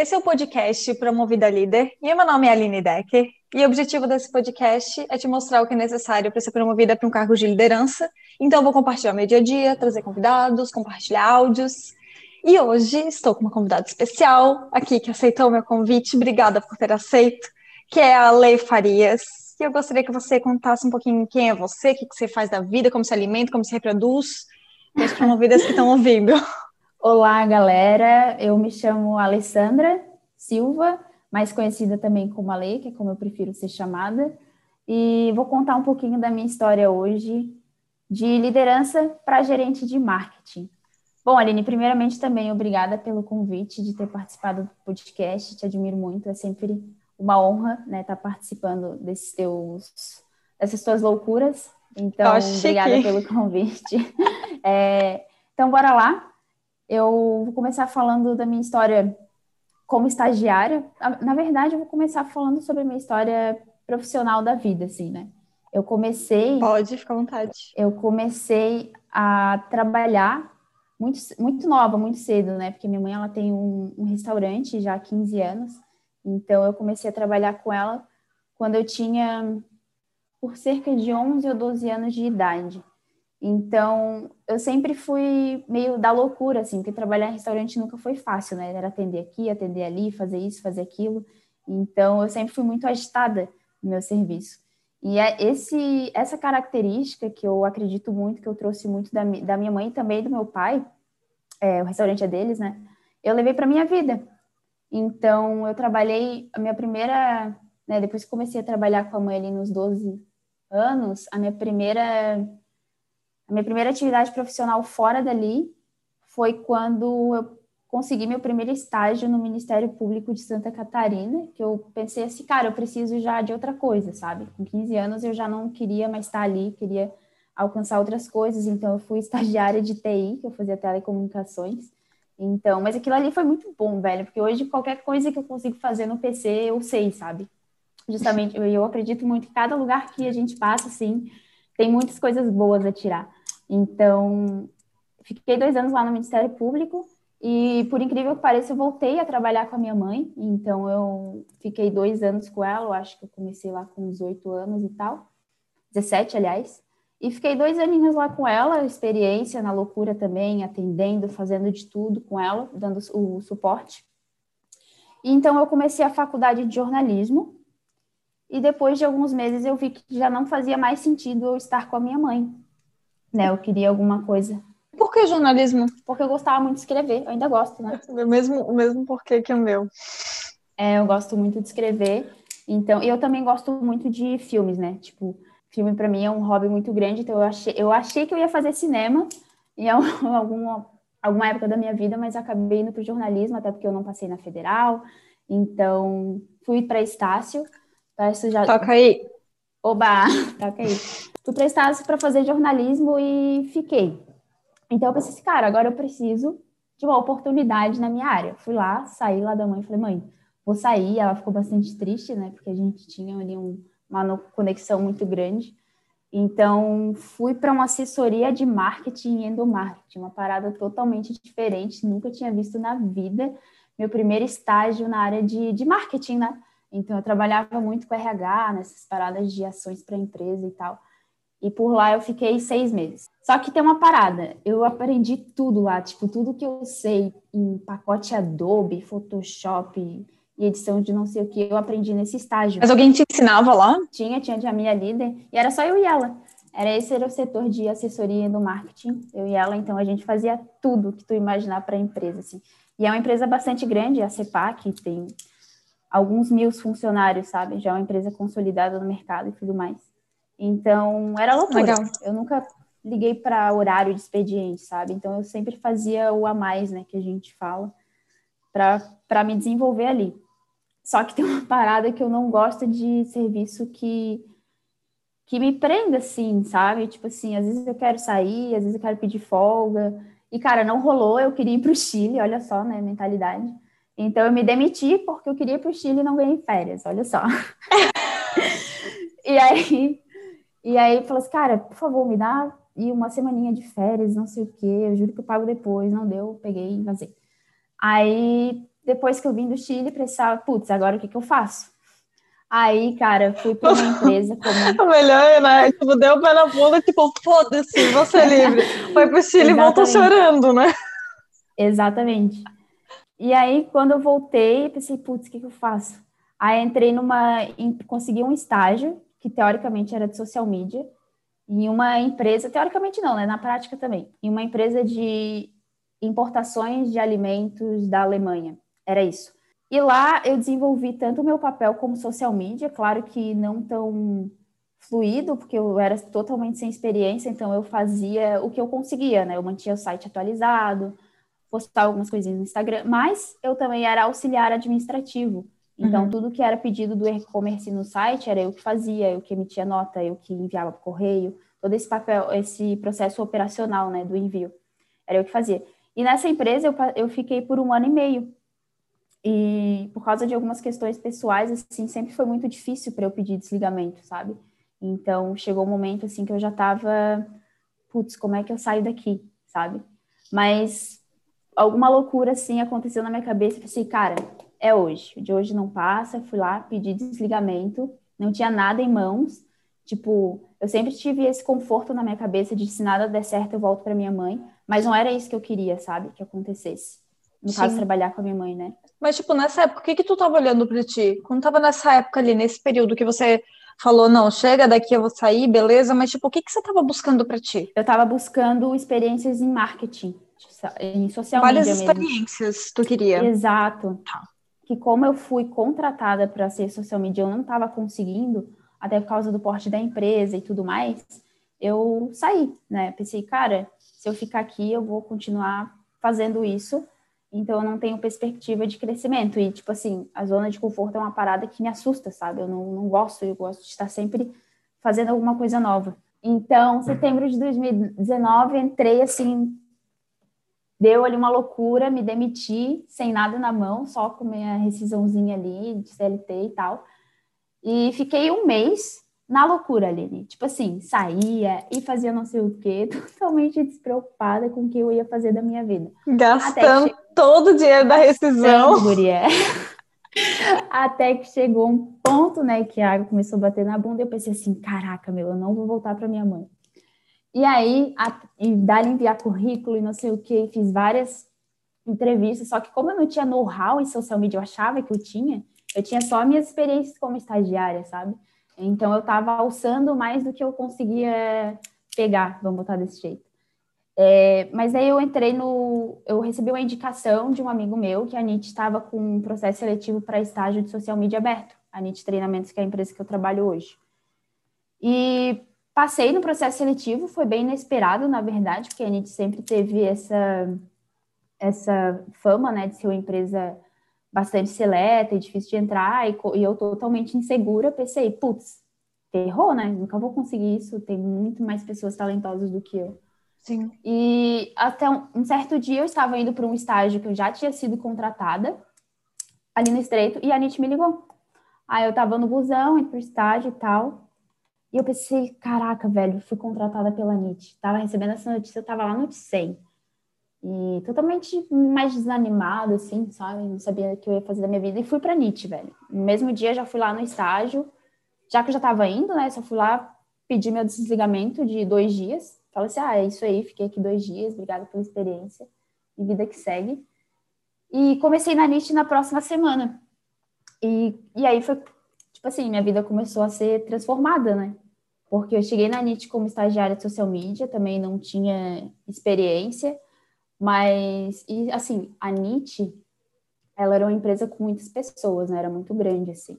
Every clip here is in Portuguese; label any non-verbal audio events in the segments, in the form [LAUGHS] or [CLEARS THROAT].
Esse é o podcast Promovida Líder e meu nome é Aline Decker e o objetivo desse podcast é te mostrar o que é necessário para ser promovida para um cargo de liderança. Então, eu vou compartilhar meu dia a dia, trazer convidados, compartilhar áudios. E hoje estou com uma convidada especial aqui que aceitou o meu convite. Obrigada por ter aceito, que é a Lei Farias. E eu gostaria que você contasse um pouquinho quem é você, o que você faz da vida, como se alimenta, como se reproduz, para as promovidas que estão ouvindo. [LAUGHS] Olá, galera. Eu me chamo Alessandra Silva, mais conhecida também como Ale, que é como eu prefiro ser chamada. E vou contar um pouquinho da minha história hoje de liderança para gerente de marketing. Bom, Aline, primeiramente também obrigada pelo convite de ter participado do podcast. Te admiro muito. É sempre uma honra, né, estar tá participando desses teus, dessas tuas loucuras. Então, obrigada pelo convite. [LAUGHS] É, então, bora lá. Eu vou começar falando da minha história como estagiária. Na verdade, eu vou começar falando sobre a minha história profissional da vida, assim, né? Eu comecei. Pode, ficar à vontade. Eu comecei a trabalhar muito, muito nova, muito cedo, né? Porque minha mãe ela tem um, um restaurante já há 15 anos. Então, eu comecei a trabalhar com ela quando eu tinha por cerca de 11 ou 12 anos de idade. Então, eu sempre fui meio da loucura, assim, porque trabalhar em restaurante nunca foi fácil, né? Era atender aqui, atender ali, fazer isso, fazer aquilo. Então, eu sempre fui muito agitada no meu serviço. E é esse, essa característica que eu acredito muito, que eu trouxe muito da, da minha mãe e também do meu pai, é, o restaurante é deles, né? Eu levei para minha vida. Então, eu trabalhei, a minha primeira, né, depois que comecei a trabalhar com a mãe ali nos 12 anos, a minha primeira a minha primeira atividade profissional fora dali foi quando eu consegui meu primeiro estágio no Ministério Público de Santa Catarina, que eu pensei assim, cara, eu preciso já de outra coisa, sabe? Com 15 anos eu já não queria mais estar ali, queria alcançar outras coisas, então eu fui [LAUGHS] estagiária de TI, que eu fazia telecomunicações. Então, mas aquilo ali foi muito bom, velho, porque hoje qualquer coisa que eu consigo fazer no PC, eu sei, sabe? Justamente, eu, acredito muito que cada lugar que a gente passa, assim, tem muitas coisas boas a tirar. Então, fiquei dois anos lá no Ministério Público e, por incrível que pareça, eu voltei a trabalhar com a minha mãe. Então, eu fiquei dois anos com ela, eu acho que eu comecei lá com 18 anos e tal, 17, aliás. E fiquei dois aninhos lá com ela, experiência na loucura também, atendendo, fazendo de tudo com ela, dando o suporte. E, então, eu comecei a faculdade de jornalismo. E depois de alguns meses eu vi que já não fazia mais sentido eu estar com a minha mãe né? Eu queria alguma coisa. Por que jornalismo? Porque eu gostava muito de escrever, eu ainda gosto, né? O mesmo, o mesmo porquê que o meu. É, eu gosto muito de escrever. Então, eu também gosto muito de filmes, né? Tipo, filme para mim é um hobby muito grande, então eu achei, eu achei que eu ia fazer cinema em [LAUGHS] alguma, alguma época da minha vida, mas acabei indo para jornalismo, até porque eu não passei na federal. Então, fui para Estácio. Tá, já... Toca aí. Oba, [LAUGHS] toca aí. Fui para Estácio para fazer jornalismo e fiquei. Então eu pensei assim, cara, agora eu preciso de uma oportunidade na minha área. Fui lá, saí lá da mãe falei, mãe, vou sair. Ela ficou bastante triste, né? Porque a gente tinha ali um, uma conexão muito grande. Então, fui para uma assessoria de marketing e endomarketing, uma parada totalmente diferente, nunca tinha visto na vida. Meu primeiro estágio na área de, de marketing, né? Então, eu trabalhava muito com RH, nessas paradas de ações para empresa e tal. E por lá eu fiquei seis meses. Só que tem uma parada, eu aprendi tudo lá, tipo, tudo que eu sei em pacote Adobe, Photoshop e edição de não sei o que, eu aprendi nesse estágio. Mas alguém te ensinava lá? Tinha, tinha a minha líder, e era só eu e ela. Era esse era o setor de assessoria do marketing, eu e ela, então a gente fazia tudo que tu imaginar para a empresa, assim. E é uma empresa bastante grande, a CEPAC, tem alguns mil funcionários, sabe? Já é uma empresa consolidada no mercado e tudo mais. Então, era loucura. Legal. Eu nunca liguei para horário de expediente, sabe? Então, eu sempre fazia o a mais, né, que a gente fala, para me desenvolver ali. Só que tem [LAUGHS] uma parada que eu não gosto de serviço que que me prenda assim, sabe? Tipo assim, às vezes eu quero sair, às vezes eu quero pedir folga. E, cara, não rolou, eu queria ir para o Chile, olha só, né, mentalidade. Então, eu me demiti porque eu queria ir para o Chile e não ganhei férias, olha só. [LAUGHS] e aí, e aí falou assim, cara, por favor, me dá e uma semaninha de férias, não sei o quê, eu juro que eu pago depois, não deu, peguei e vazei. Aí depois que eu vim do Chile, pensava, putz, agora o que, que eu faço? Aí, cara, fui para uma [LAUGHS] empresa como. O melhor, né? Tipo, deu o pé na bunda, tipo, foda-se, você é livre. Foi pro Chile e voltou chorando, né? Exatamente. E aí, quando eu voltei, pensei, putz, o que, que eu faço? Aí entrei numa. consegui um estágio, que teoricamente era de social media, em uma empresa, teoricamente não, né? Na prática também, em uma empresa de importações de alimentos da Alemanha. Era isso. E lá eu desenvolvi tanto o meu papel como social media, claro que não tão fluido, porque eu era totalmente sem experiência, então eu fazia o que eu conseguia, né? Eu mantinha o site atualizado, postava algumas coisinhas no Instagram, mas eu também era auxiliar administrativo. Então, uhum. tudo que era pedido do e-commerce no site era eu que fazia, eu que emitia nota, eu que enviava por correio, todo esse papel, esse processo operacional, né, do envio, era eu que fazia. E nessa empresa eu, eu fiquei por um ano e meio, e por causa de algumas questões pessoais, assim, sempre foi muito difícil para eu pedir desligamento, sabe? Então, chegou um momento, assim, que eu já tava, putz, como é que eu saio daqui, sabe? Mas alguma loucura, assim, aconteceu na minha cabeça, eu pensei, cara, é hoje, de hoje não passa, fui lá, pedi desligamento, não tinha nada em mãos, tipo, eu sempre tive esse conforto na minha cabeça de se nada der certo, eu volto para minha mãe, mas não era isso que eu queria, sabe, que acontecesse. No Sim. caso, trabalhar com a minha mãe, né? Mas, tipo, nessa época, o que que tu tava olhando pra ti? Quando tava nessa época ali, nesse período que você falou, não, chega daqui, eu vou sair, beleza, mas, tipo, o que que você tava buscando pra ti? Eu tava buscando experiências em marketing, em social Várias media experiências mesmo. tu queria. Exato. Tá. Que como eu fui contratada para ser social media, eu não tava conseguindo, até por causa do porte da empresa e tudo mais, eu saí, né? Pensei, cara, se eu ficar aqui, eu vou continuar fazendo isso então eu não tenho perspectiva de crescimento. E, tipo assim, a zona de conforto é uma parada que me assusta, sabe? Eu não, não gosto, eu gosto de estar sempre fazendo alguma coisa nova. Então, setembro de 2019, entrei assim, deu ali uma loucura, me demiti sem nada na mão, só com minha rescisãozinha ali de CLT e tal. E fiquei um mês na loucura, Aline. Tipo assim, saía e fazia não sei o quê, [LAUGHS] totalmente despreocupada com o que eu ia fazer da minha vida. Gastando todo o dinheiro da rescisão. [LAUGHS] Até que chegou um ponto, né, que a água começou a bater na bunda e eu pensei assim, caraca, meu, eu não vou voltar para minha mãe. E aí, a, e dali enviar currículo e não sei o que, fiz várias entrevistas, só que como eu não tinha know-how em social media, eu achava que eu tinha, eu tinha só minhas experiências como estagiária, sabe? Então eu estava alçando mais do que eu conseguia pegar, vamos botar desse jeito. É, mas aí eu entrei no. Eu recebi uma indicação de um amigo meu que a NIT estava com um processo seletivo para estágio de social media aberto, a NIT Treinamentos, que é a empresa que eu trabalho hoje. E passei no processo seletivo, foi bem inesperado, na verdade, porque a NIT sempre teve essa, essa fama né, de ser uma empresa bastante seleta e difícil de entrar, e, e eu totalmente insegura, pensei, putz, ferrou, né? Nunca vou conseguir isso, tem muito mais pessoas talentosas do que eu. Sim. E até um, um certo dia eu estava indo para um estágio que eu já tinha sido contratada ali no Estreito e a NIT me ligou. Aí eu tava no busão, indo pro estágio e tal. E eu pensei, caraca, velho, fui contratada pela NIT. Tava recebendo essa notícia, eu tava lá no 100. E totalmente mais desanimado, assim, sabe? Não sabia o que eu ia fazer da minha vida. E fui pra NIT, velho. No mesmo dia já fui lá no estágio. Já que eu já tava indo, né? Só fui lá pedir meu desligamento de dois dias. Falei assim, ah, é isso aí, fiquei aqui dois dias, obrigada pela experiência. E vida que segue. E comecei na NIT na próxima semana. E, e aí foi, tipo assim, minha vida começou a ser transformada, né? Porque eu cheguei na NIT como estagiária de social media, também não tinha experiência mas, e assim, a NIT, ela era uma empresa com muitas pessoas, né? Era muito grande, assim.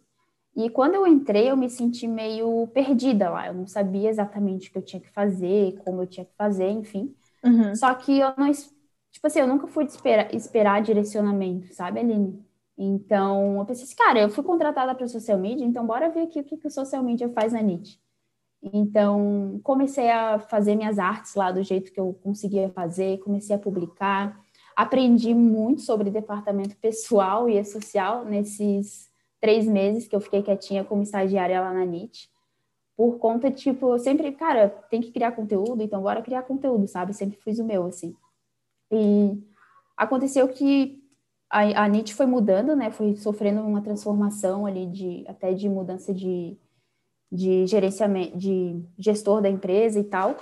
E quando eu entrei, eu me senti meio perdida lá. Eu não sabia exatamente o que eu tinha que fazer, como eu tinha que fazer, enfim. Uhum. Só que eu não... Tipo assim, eu nunca fui esperar, esperar direcionamento, sabe, Aline? Então, eu pensei assim, cara, eu fui contratada para social media, então bora ver aqui o que, que o social media faz na NIT. Então, comecei a fazer minhas artes lá do jeito que eu conseguia fazer, comecei a publicar. Aprendi muito sobre departamento pessoal e social nesses três meses que eu fiquei quietinha como estagiária lá na NIT. Por conta, tipo, eu sempre, cara, tem que criar conteúdo, então bora criar conteúdo, sabe? Sempre fiz o meu, assim. E aconteceu que a, a NIT foi mudando, né? Foi sofrendo uma transformação ali de até de mudança de, de gerenciamento, de gestor da empresa e tal.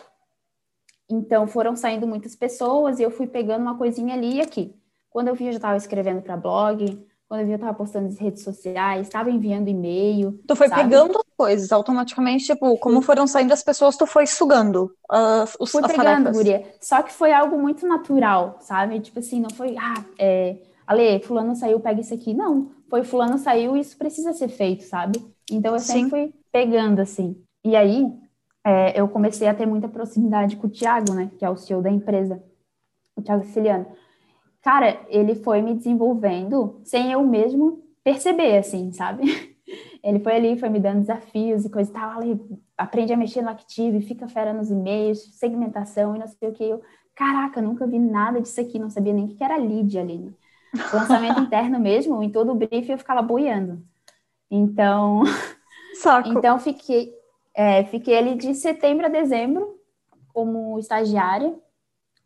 Então foram saindo muitas pessoas e eu fui pegando uma coisinha ali e aqui. Quando eu vi, eu já estava escrevendo para blog, quando eu vi, eu estava postando nas redes sociais, estava enviando e-mail. Tu foi sabe? pegando as coisas automaticamente, tipo, como foram saindo as pessoas, tu foi sugando uh, os, fui as pegando, tarefas. Guria. Só que foi algo muito natural, sabe? Tipo assim, não foi, ah, é, Ale, fulano saiu, pega isso aqui. Não, foi fulano saiu e isso precisa ser feito, sabe? Então eu sempre Sim. fui pegando, assim. E aí, é, eu comecei a ter muita proximidade com o Thiago, né? Que é o CEO da empresa, o Thiago Siciliano. Cara, ele foi me desenvolvendo sem eu mesmo perceber, assim, sabe? [LAUGHS] Ele foi ali, foi me dando desafios e coisa e tal. Ali, aprende a mexer no Active, fica fera nos e-mails, segmentação e não sei o que. Eu, caraca, nunca vi nada disso aqui, não sabia nem o que era lead ali. [LAUGHS] Lançamento interno mesmo, em todo o briefing eu ficava boiando. Então, [LAUGHS] Saco. então fiquei, é, fiquei ali de setembro a dezembro como estagiária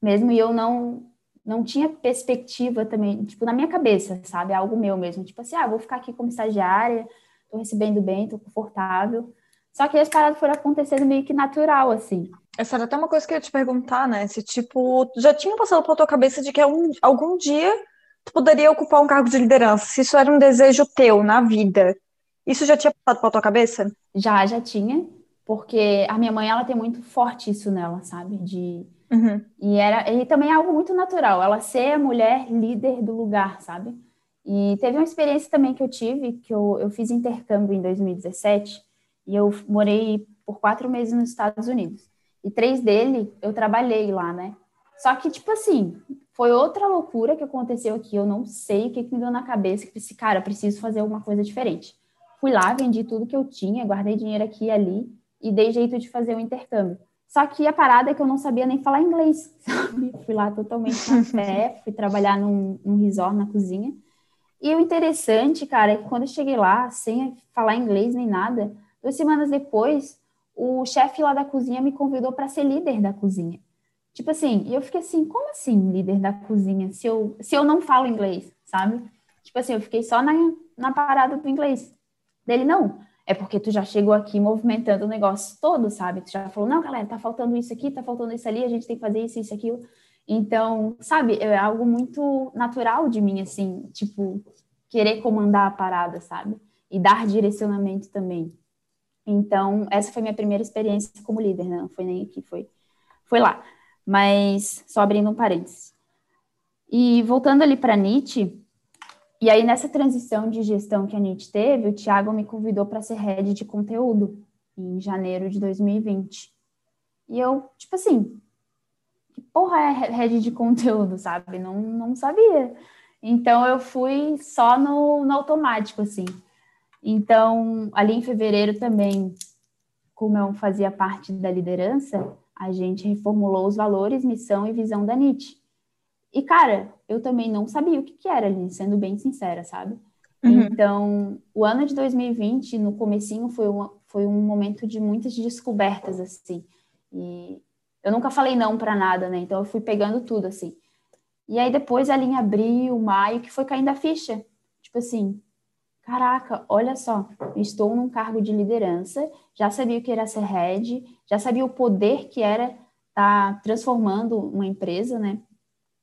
mesmo, e eu não não tinha perspectiva também, tipo, na minha cabeça, sabe? Algo meu mesmo. Tipo assim, ah, vou ficar aqui como estagiária, tô recebendo bem, tô confortável. Só que as paradas foram acontecendo meio que natural, assim. Essa era até uma coisa que eu ia te perguntar, né? Se, tipo, já tinha passado pela tua cabeça de que um, algum dia tu poderia ocupar um cargo de liderança, se isso era um desejo teu na vida. Isso já tinha passado pela tua cabeça? Já, já tinha, porque a minha mãe, ela tem muito forte isso nela, sabe? De... Uhum. E, era, e também é algo muito natural, ela ser a mulher líder do lugar, sabe? E teve uma experiência também que eu tive, que eu, eu fiz intercâmbio em 2017, e eu morei por quatro meses nos Estados Unidos. E três dele eu trabalhei lá, né? Só que, tipo assim, foi outra loucura que aconteceu aqui. Eu não sei o que, que me deu na cabeça. Que disse, cara, preciso fazer alguma coisa diferente. Fui lá, vendi tudo que eu tinha, guardei dinheiro aqui e ali e dei jeito de fazer o intercâmbio. Só que a parada é que eu não sabia nem falar inglês, [LAUGHS] sabe? Fui lá totalmente na [LAUGHS] fé, fui trabalhar num, num resort na cozinha. E o interessante, cara, é que quando eu cheguei lá, sem falar inglês nem nada, duas semanas depois, o chefe lá da cozinha me convidou para ser líder da cozinha. Tipo assim, e eu fiquei assim, como assim líder da cozinha se eu, se eu não falo inglês, sabe? Tipo assim, eu fiquei só na, na parada do inglês. Dele, não, é porque tu já chegou aqui movimentando o negócio todo, sabe? Tu já falou, não, galera, tá faltando isso aqui, tá faltando isso ali, a gente tem que fazer isso, isso, aquilo. Então, sabe, é algo muito natural de mim, assim, tipo, querer comandar a parada, sabe? E dar direcionamento também. Então, essa foi minha primeira experiência como líder, né? não foi nem aqui, foi, foi lá. Mas só abrindo um parênteses. E voltando ali para Nietzsche, e aí nessa transição de gestão que a Nietzsche teve, o Thiago me convidou para ser head de conteúdo em janeiro de 2020. E eu, tipo assim, que porra é head de conteúdo, sabe? Não, não sabia. Então eu fui só no, no automático, assim. Então, ali em fevereiro também, como eu fazia parte da liderança, a gente reformulou os valores, missão e visão da Nietzsche. E, cara, eu também não sabia o que, que era sendo bem sincera, sabe? Uhum. Então, o ano de 2020, no comecinho, foi, uma, foi um momento de muitas descobertas, assim. E eu nunca falei não para nada, né? Então, eu fui pegando tudo, assim. E aí, depois, ali em abril, maio, que foi caindo a ficha. Tipo assim, caraca, olha só, estou num cargo de liderança, já sabia o que era ser head, já sabia o poder que era estar tá transformando uma empresa, né?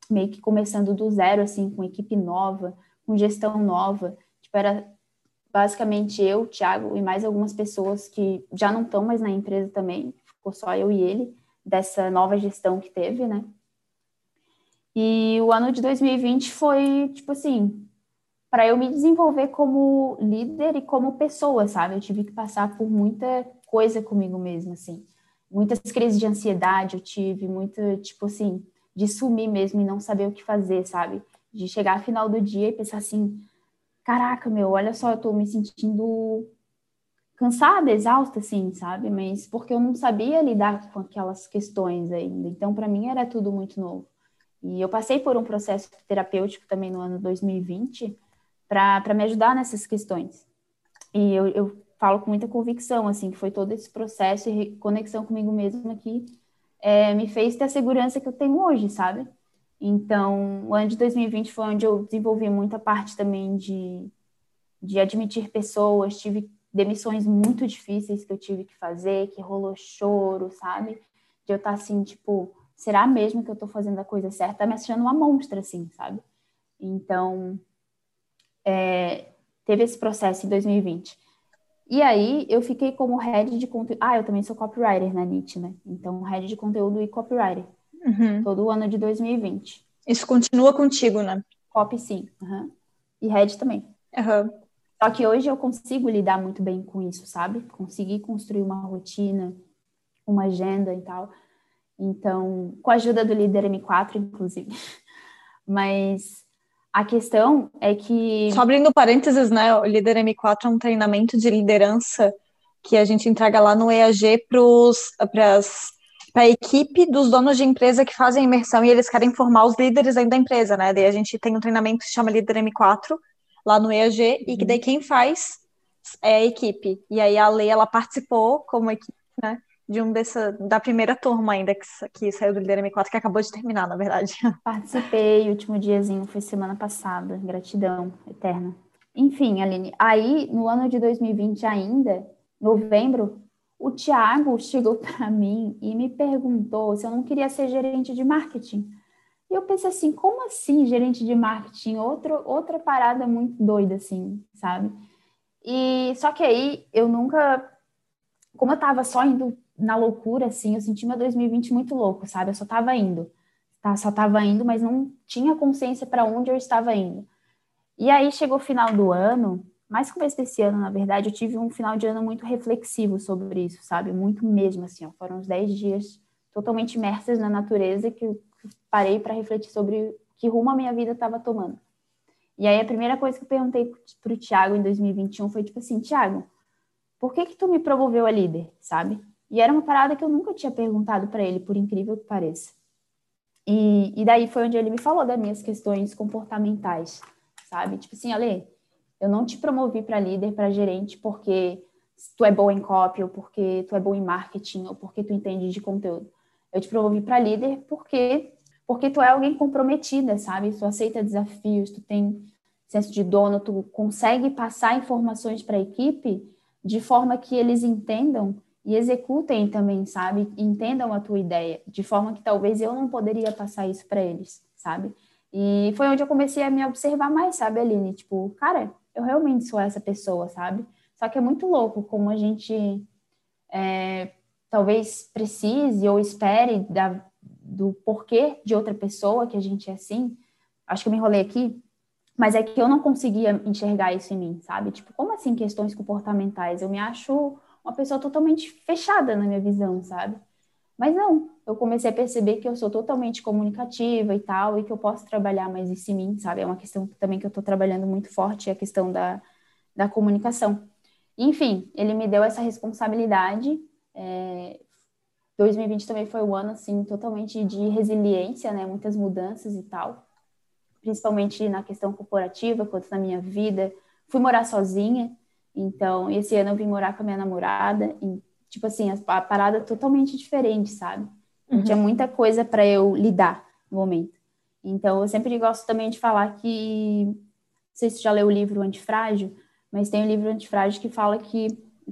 Meio que começando do zero, assim, com equipe nova, com gestão nova. Tipo, era basicamente eu, Thiago e mais algumas pessoas que já não estão mais na empresa também, ficou só eu e ele, dessa nova gestão que teve, né? E o ano de 2020 foi, tipo assim, para eu me desenvolver como líder e como pessoa, sabe? Eu tive que passar por muita coisa comigo mesma, assim. Muitas crises de ansiedade eu tive, muita, tipo assim, de sumir mesmo e não saber o que fazer, sabe? De chegar ao final do dia e pensar assim: caraca, meu, olha só, eu tô me sentindo cansada, exausta, assim, sabe? Mas porque eu não sabia lidar com aquelas questões ainda. Então, para mim, era tudo muito novo. E eu passei por um processo terapêutico também no ano 2020 para me ajudar nessas questões. E eu, eu falo com muita convicção, assim, que foi todo esse processo e conexão comigo mesma que é, me fez ter a segurança que eu tenho hoje, sabe? Então, o ano de 2020 foi onde eu desenvolvi muita parte também de, de admitir pessoas, tive demissões muito difíceis que eu tive que fazer, que rolou choro, sabe? De eu estar tá assim, tipo, será mesmo que eu estou fazendo a coisa certa? Tá me achando uma monstra, assim, sabe? Então, é, teve esse processo em 2020. E aí, eu fiquei como head de conteúdo. Ah, eu também sou copywriter na NIT, né? Então, head de conteúdo e copywriter. Uhum. Todo o ano de 2020. Isso continua contigo, né? Copy, sim. Uhum. E head também. Uhum. Só que hoje eu consigo lidar muito bem com isso, sabe? Consegui construir uma rotina, uma agenda e tal. Então, com a ajuda do líder M4, inclusive. [LAUGHS] Mas a questão é que. Só abrindo parênteses, né? O líder M4 é um treinamento de liderança que a gente entrega lá no EAG para a equipe dos donos de empresa que fazem imersão e eles querem formar os líderes dentro da empresa, né? Daí a gente tem um treinamento que se chama Líder M4 lá no EAG uhum. e que daí quem faz é a equipe. E aí a Lei ela participou como equipe, né? De um dessa, da primeira turma ainda que, que saiu do Líder M4, que acabou de terminar, na verdade. [LAUGHS] Participei, o último diazinho foi semana passada, gratidão eterna. Enfim, Aline, aí no ano de 2020 ainda, novembro, o Tiago chegou [LAUGHS] para mim e me perguntou se eu não queria ser gerente de marketing. E eu pensei assim, como assim gerente de marketing? Outro, outra parada muito doida, assim, sabe? E só que aí eu nunca, como eu tava só indo na loucura, assim, eu senti meu 2020 muito louco, sabe? Eu só tava indo, tá? Só tava indo, mas não tinha consciência para onde eu estava indo. E aí chegou o final do ano, mais começo desse ano, na verdade, eu tive um final de ano muito reflexivo sobre isso, sabe? Muito mesmo, assim, ó. Foram uns 10 dias totalmente imersas na natureza que eu parei para refletir sobre que rumo a minha vida estava tomando. E aí a primeira coisa que eu perguntei para o Thiago em 2021 foi tipo assim, Thiago, por que que tu me promoveu a líder, sabe? E era uma parada que eu nunca tinha perguntado para ele, por incrível que pareça. E, e daí foi onde ele me falou das minhas questões comportamentais, sabe? Tipo assim, Ale, eu não te promovi para líder, para gerente, porque tu é bom em copy, ou porque tu é bom em marketing, ou porque tu entende de conteúdo. Eu te promovi para líder porque porque tu é alguém comprometida, sabe? Tu aceita desafios, tu tem senso de dono, tu consegue passar informações para a equipe de forma que eles entendam e executem também, sabe? Entendam a tua ideia, de forma que talvez eu não poderia passar isso para eles, sabe? E foi onde eu comecei a me observar mais, sabe, Aline? Tipo, cara, eu realmente sou essa pessoa, sabe? Só que é muito louco como a gente é, talvez precise ou espere da, do porquê de outra pessoa que a gente é assim. Acho que eu me enrolei aqui, mas é que eu não conseguia enxergar isso em mim, sabe? Tipo, como assim questões comportamentais? Eu me acho uma pessoa totalmente fechada na minha visão, sabe? Mas não, eu comecei a perceber que eu sou totalmente comunicativa e tal, e que eu posso trabalhar mais isso em mim, sabe? É uma questão também que eu estou trabalhando muito forte, é a questão da, da comunicação. Enfim, ele me deu essa responsabilidade. É, 2020 também foi um ano, assim, totalmente de resiliência, né? Muitas mudanças e tal. Principalmente na questão corporativa, quanto na minha vida. Fui morar sozinha, então, esse ano eu vim morar com a minha namorada, e, tipo assim, a, parada é totalmente diferente, sabe? Uhum. Tinha muita coisa para eu lidar no momento. Então, eu sempre gosto também de falar que, não sei se você já leu o livro Antifrágil, mas tem o um livro Antifrágil que fala que.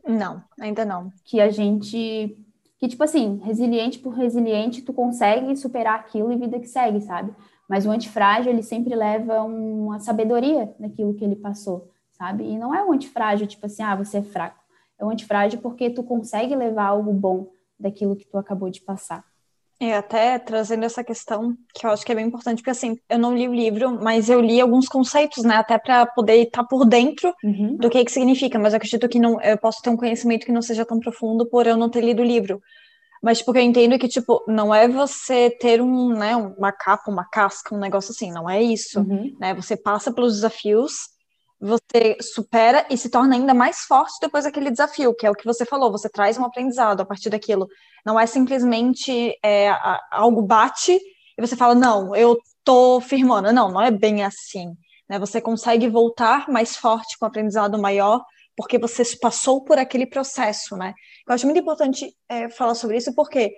Não, ainda não. Que a gente. Que, tipo assim, resiliente por resiliente, tu consegue superar aquilo e vida que segue, sabe? Mas o antifrágil, ele sempre leva uma sabedoria naquilo que ele passou sabe? E não é um antifrágil, tipo assim, ah, você é fraco. É um antifrágil porque tu consegue levar algo bom daquilo que tu acabou de passar. É, até trazendo essa questão, que eu acho que é bem importante, porque assim, eu não li o livro, mas eu li alguns conceitos, né, até para poder estar por dentro uhum. do que que significa, mas eu acredito que não, eu posso ter um conhecimento que não seja tão profundo por eu não ter lido o livro. Mas, tipo, o que eu entendo é que, tipo, não é você ter um, né, uma capa, uma casca, um negócio assim, não é isso, uhum. né, você passa pelos desafios, você supera e se torna ainda mais forte depois daquele desafio, que é o que você falou, você traz um aprendizado a partir daquilo. Não é simplesmente é, algo bate e você fala, não, eu tô firmando. Não, não é bem assim. Né? Você consegue voltar mais forte com um aprendizado maior porque você passou por aquele processo, né? Eu acho muito importante é, falar sobre isso porque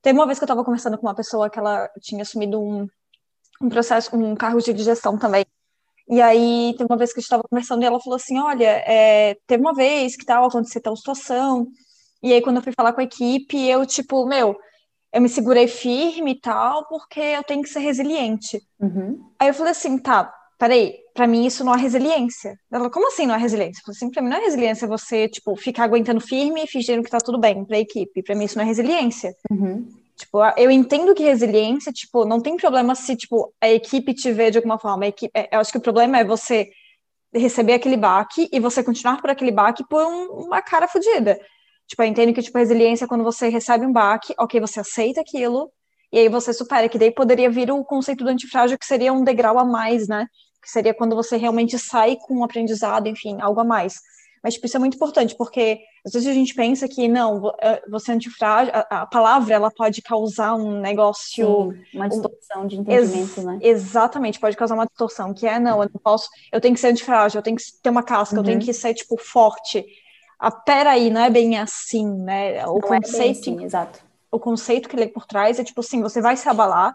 teve uma vez que eu estava conversando com uma pessoa que ela tinha assumido um um processo, um cargo de gestão também. E aí, tem uma vez que a gente estava conversando e ela falou assim: Olha, é, teve uma vez que tal, aconteceu tal situação. E aí, quando eu fui falar com a equipe, eu, tipo, meu, eu me segurei firme e tal, porque eu tenho que ser resiliente. Uhum. Aí eu falei assim: tá, peraí, pra mim isso não é resiliência. Ela, como assim não é resiliência? Eu falei assim: pra mim não é resiliência você, tipo, ficar aguentando firme e fingindo que tá tudo bem pra equipe. Pra mim isso não é resiliência. Uhum. Tipo, eu entendo que resiliência, tipo, não tem problema se, tipo, a equipe te vê de alguma forma. Equipe, é, eu acho que o problema é você receber aquele baque e você continuar por aquele baque por um, uma cara fodida. Tipo, eu entendo que, tipo, resiliência é quando você recebe um baque, ok, você aceita aquilo, e aí você supera, que daí poderia vir o conceito do antifrágil, que seria um degrau a mais, né? Que seria quando você realmente sai com um aprendizado, enfim, algo a mais. Mas, tipo, isso é muito importante, porque às vezes a gente pensa que, não, eh, você é antifrágil, a, a palavra, ela pode causar um negócio... Sim, uma distorção um, de entendimento, ex né? Exatamente, pode causar uma distorção, que é, não, eu não posso, eu tenho que ser antifrágil, eu tenho que ter uma casca, uhum. eu tenho uhum. que ser, tipo, forte. Ah, peraí, não é bem assim, né? O não conceito... É assim, exato. O conceito que ele é por trás é, tipo assim, você vai se abalar,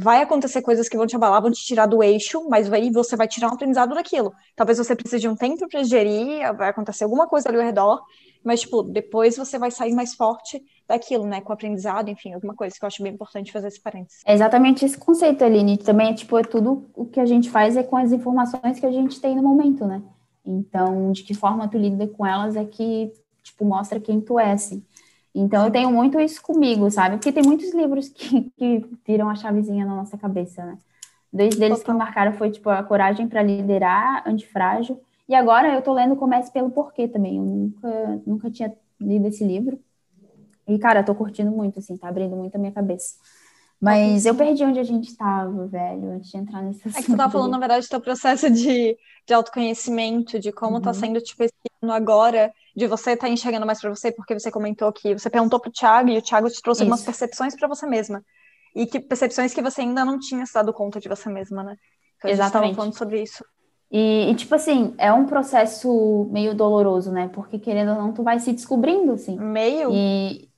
vai acontecer coisas que vão te abalar, vão te tirar do eixo, mas aí você vai tirar um aprendizado daquilo. Talvez você precise de um tempo para digerir, vai acontecer alguma coisa ali ao redor, mas, tipo, depois você vai sair mais forte daquilo, né, com aprendizado, enfim, alguma coisa que eu acho bem importante fazer esse parênteses. É exatamente esse conceito, Aline, também, tipo, é tudo o que a gente faz é com as informações que a gente tem no momento, né? Então, de que forma tu lida com elas é que, tipo, mostra quem tu é, assim. Então, eu tenho muito isso comigo, sabe? Porque tem muitos livros que, [LAUGHS] que viram a chavezinha na nossa cabeça, né? Dois deles que marcaram foi, tipo, A Coragem para Liderar, Antifrágil. E agora eu tô lendo Comece pelo Porquê também. Eu nunca, nunca tinha lido esse livro. E, cara, tô curtindo muito, assim, tá abrindo muito a minha cabeça. Mas eu perdi onde a gente estava, velho, antes de entrar nesse assunto. É que tu tava falando, na verdade, do teu processo de, de autoconhecimento, de como tá uhum. tá sendo, tipo, esse ano agora, de você estar tá enxergando mais para você, porque você comentou que você perguntou pro Thiago e o Thiago te trouxe Isso. algumas percepções para você mesma. E que percepções que você ainda não tinha se dado conta de você mesma, né? Então, Exatamente. falando sobre isso. E, e, tipo assim, é um processo meio doloroso, né? Porque querendo ou não, tu vai se descobrindo, assim. Meio? E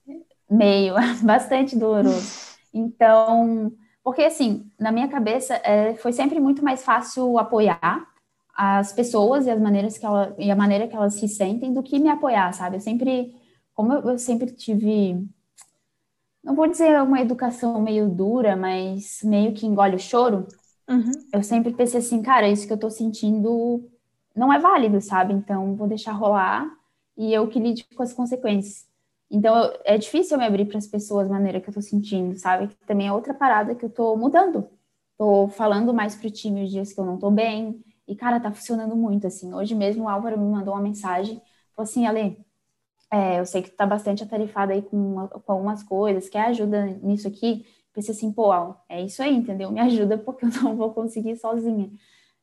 meio, [LAUGHS] bastante doloroso. Então, porque assim, na minha cabeça, é, foi sempre muito mais fácil apoiar as pessoas e as maneiras que ela, e a maneira que elas se sentem do que me apoiar, sabe? Eu sempre, como eu, eu sempre tive, não vou dizer uma educação meio dura, mas meio que engole o choro, uhum. eu sempre pensei assim, cara, isso que eu tô sentindo não é válido, sabe? Então, vou deixar rolar e eu que lide com as consequências. Então, eu, é difícil eu me abrir para as pessoas da maneira que eu tô sentindo, sabe? Que também é outra parada que eu tô mudando. Tô falando mais pro time os dias que eu não tô bem. E, cara, tá funcionando muito, assim. Hoje mesmo o Álvaro me mandou uma mensagem. Falou assim, Ale, é, eu sei que tu tá bastante atarefada aí com, com algumas coisas. Quer ajuda nisso aqui? Pensei assim, pô, é isso aí, entendeu? Me ajuda porque eu não vou conseguir sozinha.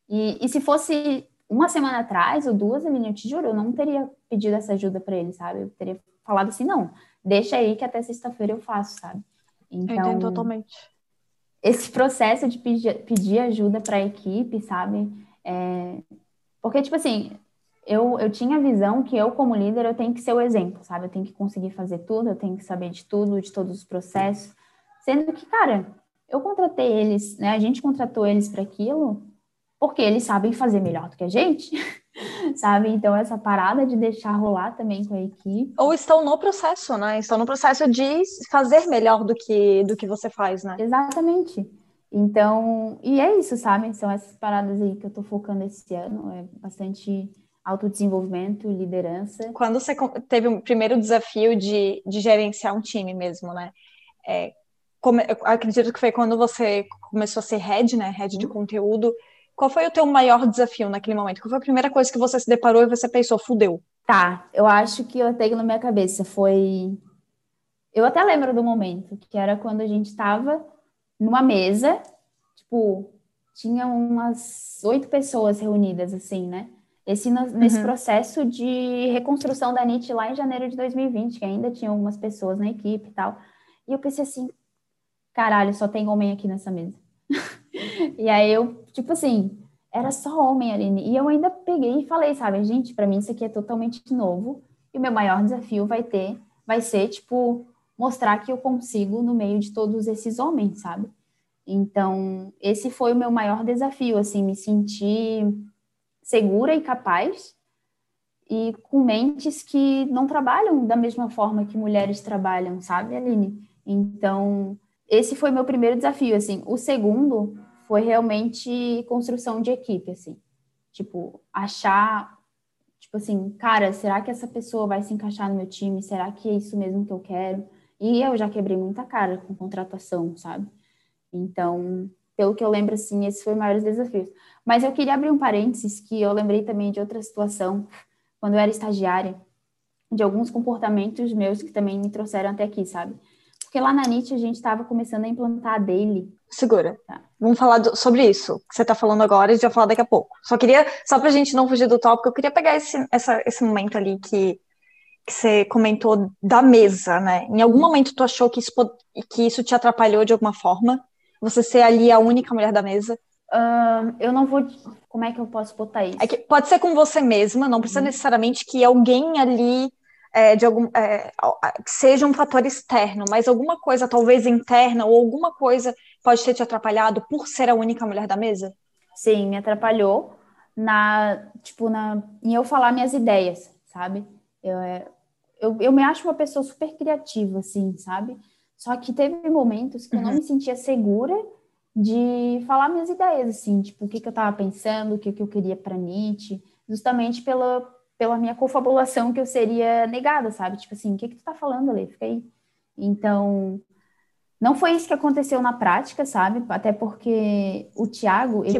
E, e se fosse uma semana atrás ou duas, Aline, eu te juro, eu não teria pedido essa ajuda para ele, sabe? Eu teria falado assim, não, deixa aí que até sexta-feira eu faço, sabe? Então, eu entendo então, totalmente. Esse processo de pedir, pedir ajuda para a equipe, sabe? É... Porque, tipo assim, eu, eu tinha a visão que eu, como líder, eu tenho que ser o exemplo, sabe? Eu tenho que conseguir fazer tudo, eu tenho que saber de tudo, de todos os processos. Sendo que, cara, eu contratei eles, né? A gente contratou eles para aquilo porque eles sabem fazer melhor do que a gente. [LAUGHS] sabe? Então, essa parada de deixar rolar também com a equipe. Ou estão no processo, né? Estão no processo de fazer melhor do que, do que você faz, né? Exatamente. Então, e é isso, sabe? São essas paradas aí que eu tô focando esse ano. É bastante autodesenvolvimento, liderança. Quando você teve o primeiro desafio de, de gerenciar um time mesmo, né? É, como, acredito que foi quando você começou a ser head, né? Head de uhum. conteúdo. Qual foi o teu maior desafio naquele momento? Qual foi a primeira coisa que você se deparou e você pensou, fudeu? Tá, eu acho que eu tenho na minha cabeça foi. Eu até lembro do momento, que era quando a gente estava numa mesa, tipo, tinha umas oito pessoas reunidas, assim, né? Esse, nesse uhum. processo de reconstrução da NIT lá em janeiro de 2020, que ainda tinha algumas pessoas na equipe e tal. E eu pensei assim, caralho, só tem homem aqui nessa mesa. [LAUGHS] e aí eu, tipo assim, era só homem, Aline. E eu ainda peguei e falei, sabe, gente, para mim isso aqui é totalmente novo. E o meu maior desafio vai ter, vai ser, tipo, mostrar que eu consigo no meio de todos esses homens, sabe? Então, esse foi o meu maior desafio, assim, me sentir segura e capaz e com mentes que não trabalham da mesma forma que mulheres trabalham, sabe, Aline? Então, esse foi meu primeiro desafio, assim. O segundo foi realmente construção de equipe, assim. Tipo, achar, tipo assim, cara, será que essa pessoa vai se encaixar no meu time? Será que é isso mesmo que eu quero? E eu já quebrei muita cara com contratação, sabe? Então, pelo que eu lembro, assim, esse foi o maior desafio. Mas eu queria abrir um parênteses, que eu lembrei também de outra situação, quando eu era estagiária, de alguns comportamentos meus que também me trouxeram até aqui, sabe? Porque lá na NIT a gente estava começando a implantar a daily. Segura. Tá. Vamos falar do, sobre isso que você está falando agora e a gente vai falar daqui a pouco. Só queria, só para a gente não fugir do tópico, eu queria pegar esse, essa, esse momento ali que, que você comentou da mesa, né? Em algum momento tu achou que isso, que isso te atrapalhou de alguma forma? Você ser ali a única mulher da mesa? Uh, eu não vou. Como é que eu posso botar isso? É pode ser com você mesma, não precisa uhum. necessariamente que alguém ali é, de algum, é, seja um fator externo, mas alguma coisa talvez interna ou alguma coisa pode ter te atrapalhado por ser a única mulher da mesa? Sim, me atrapalhou na tipo na em eu falar minhas ideias, sabe? Eu, é, eu, eu me acho uma pessoa super criativa, assim, sabe? Só que teve momentos que uhum. eu não uhum. me sentia segura de falar minhas ideias, assim, tipo, o que, que eu estava pensando, o que, que eu queria para Nietzsche, justamente pela, pela minha confabulação que eu seria negada, sabe? Tipo assim, o que, que tu tá falando, ali? Fica aí. Então, não foi isso que aconteceu na prática, sabe? Até porque o Tiago, ele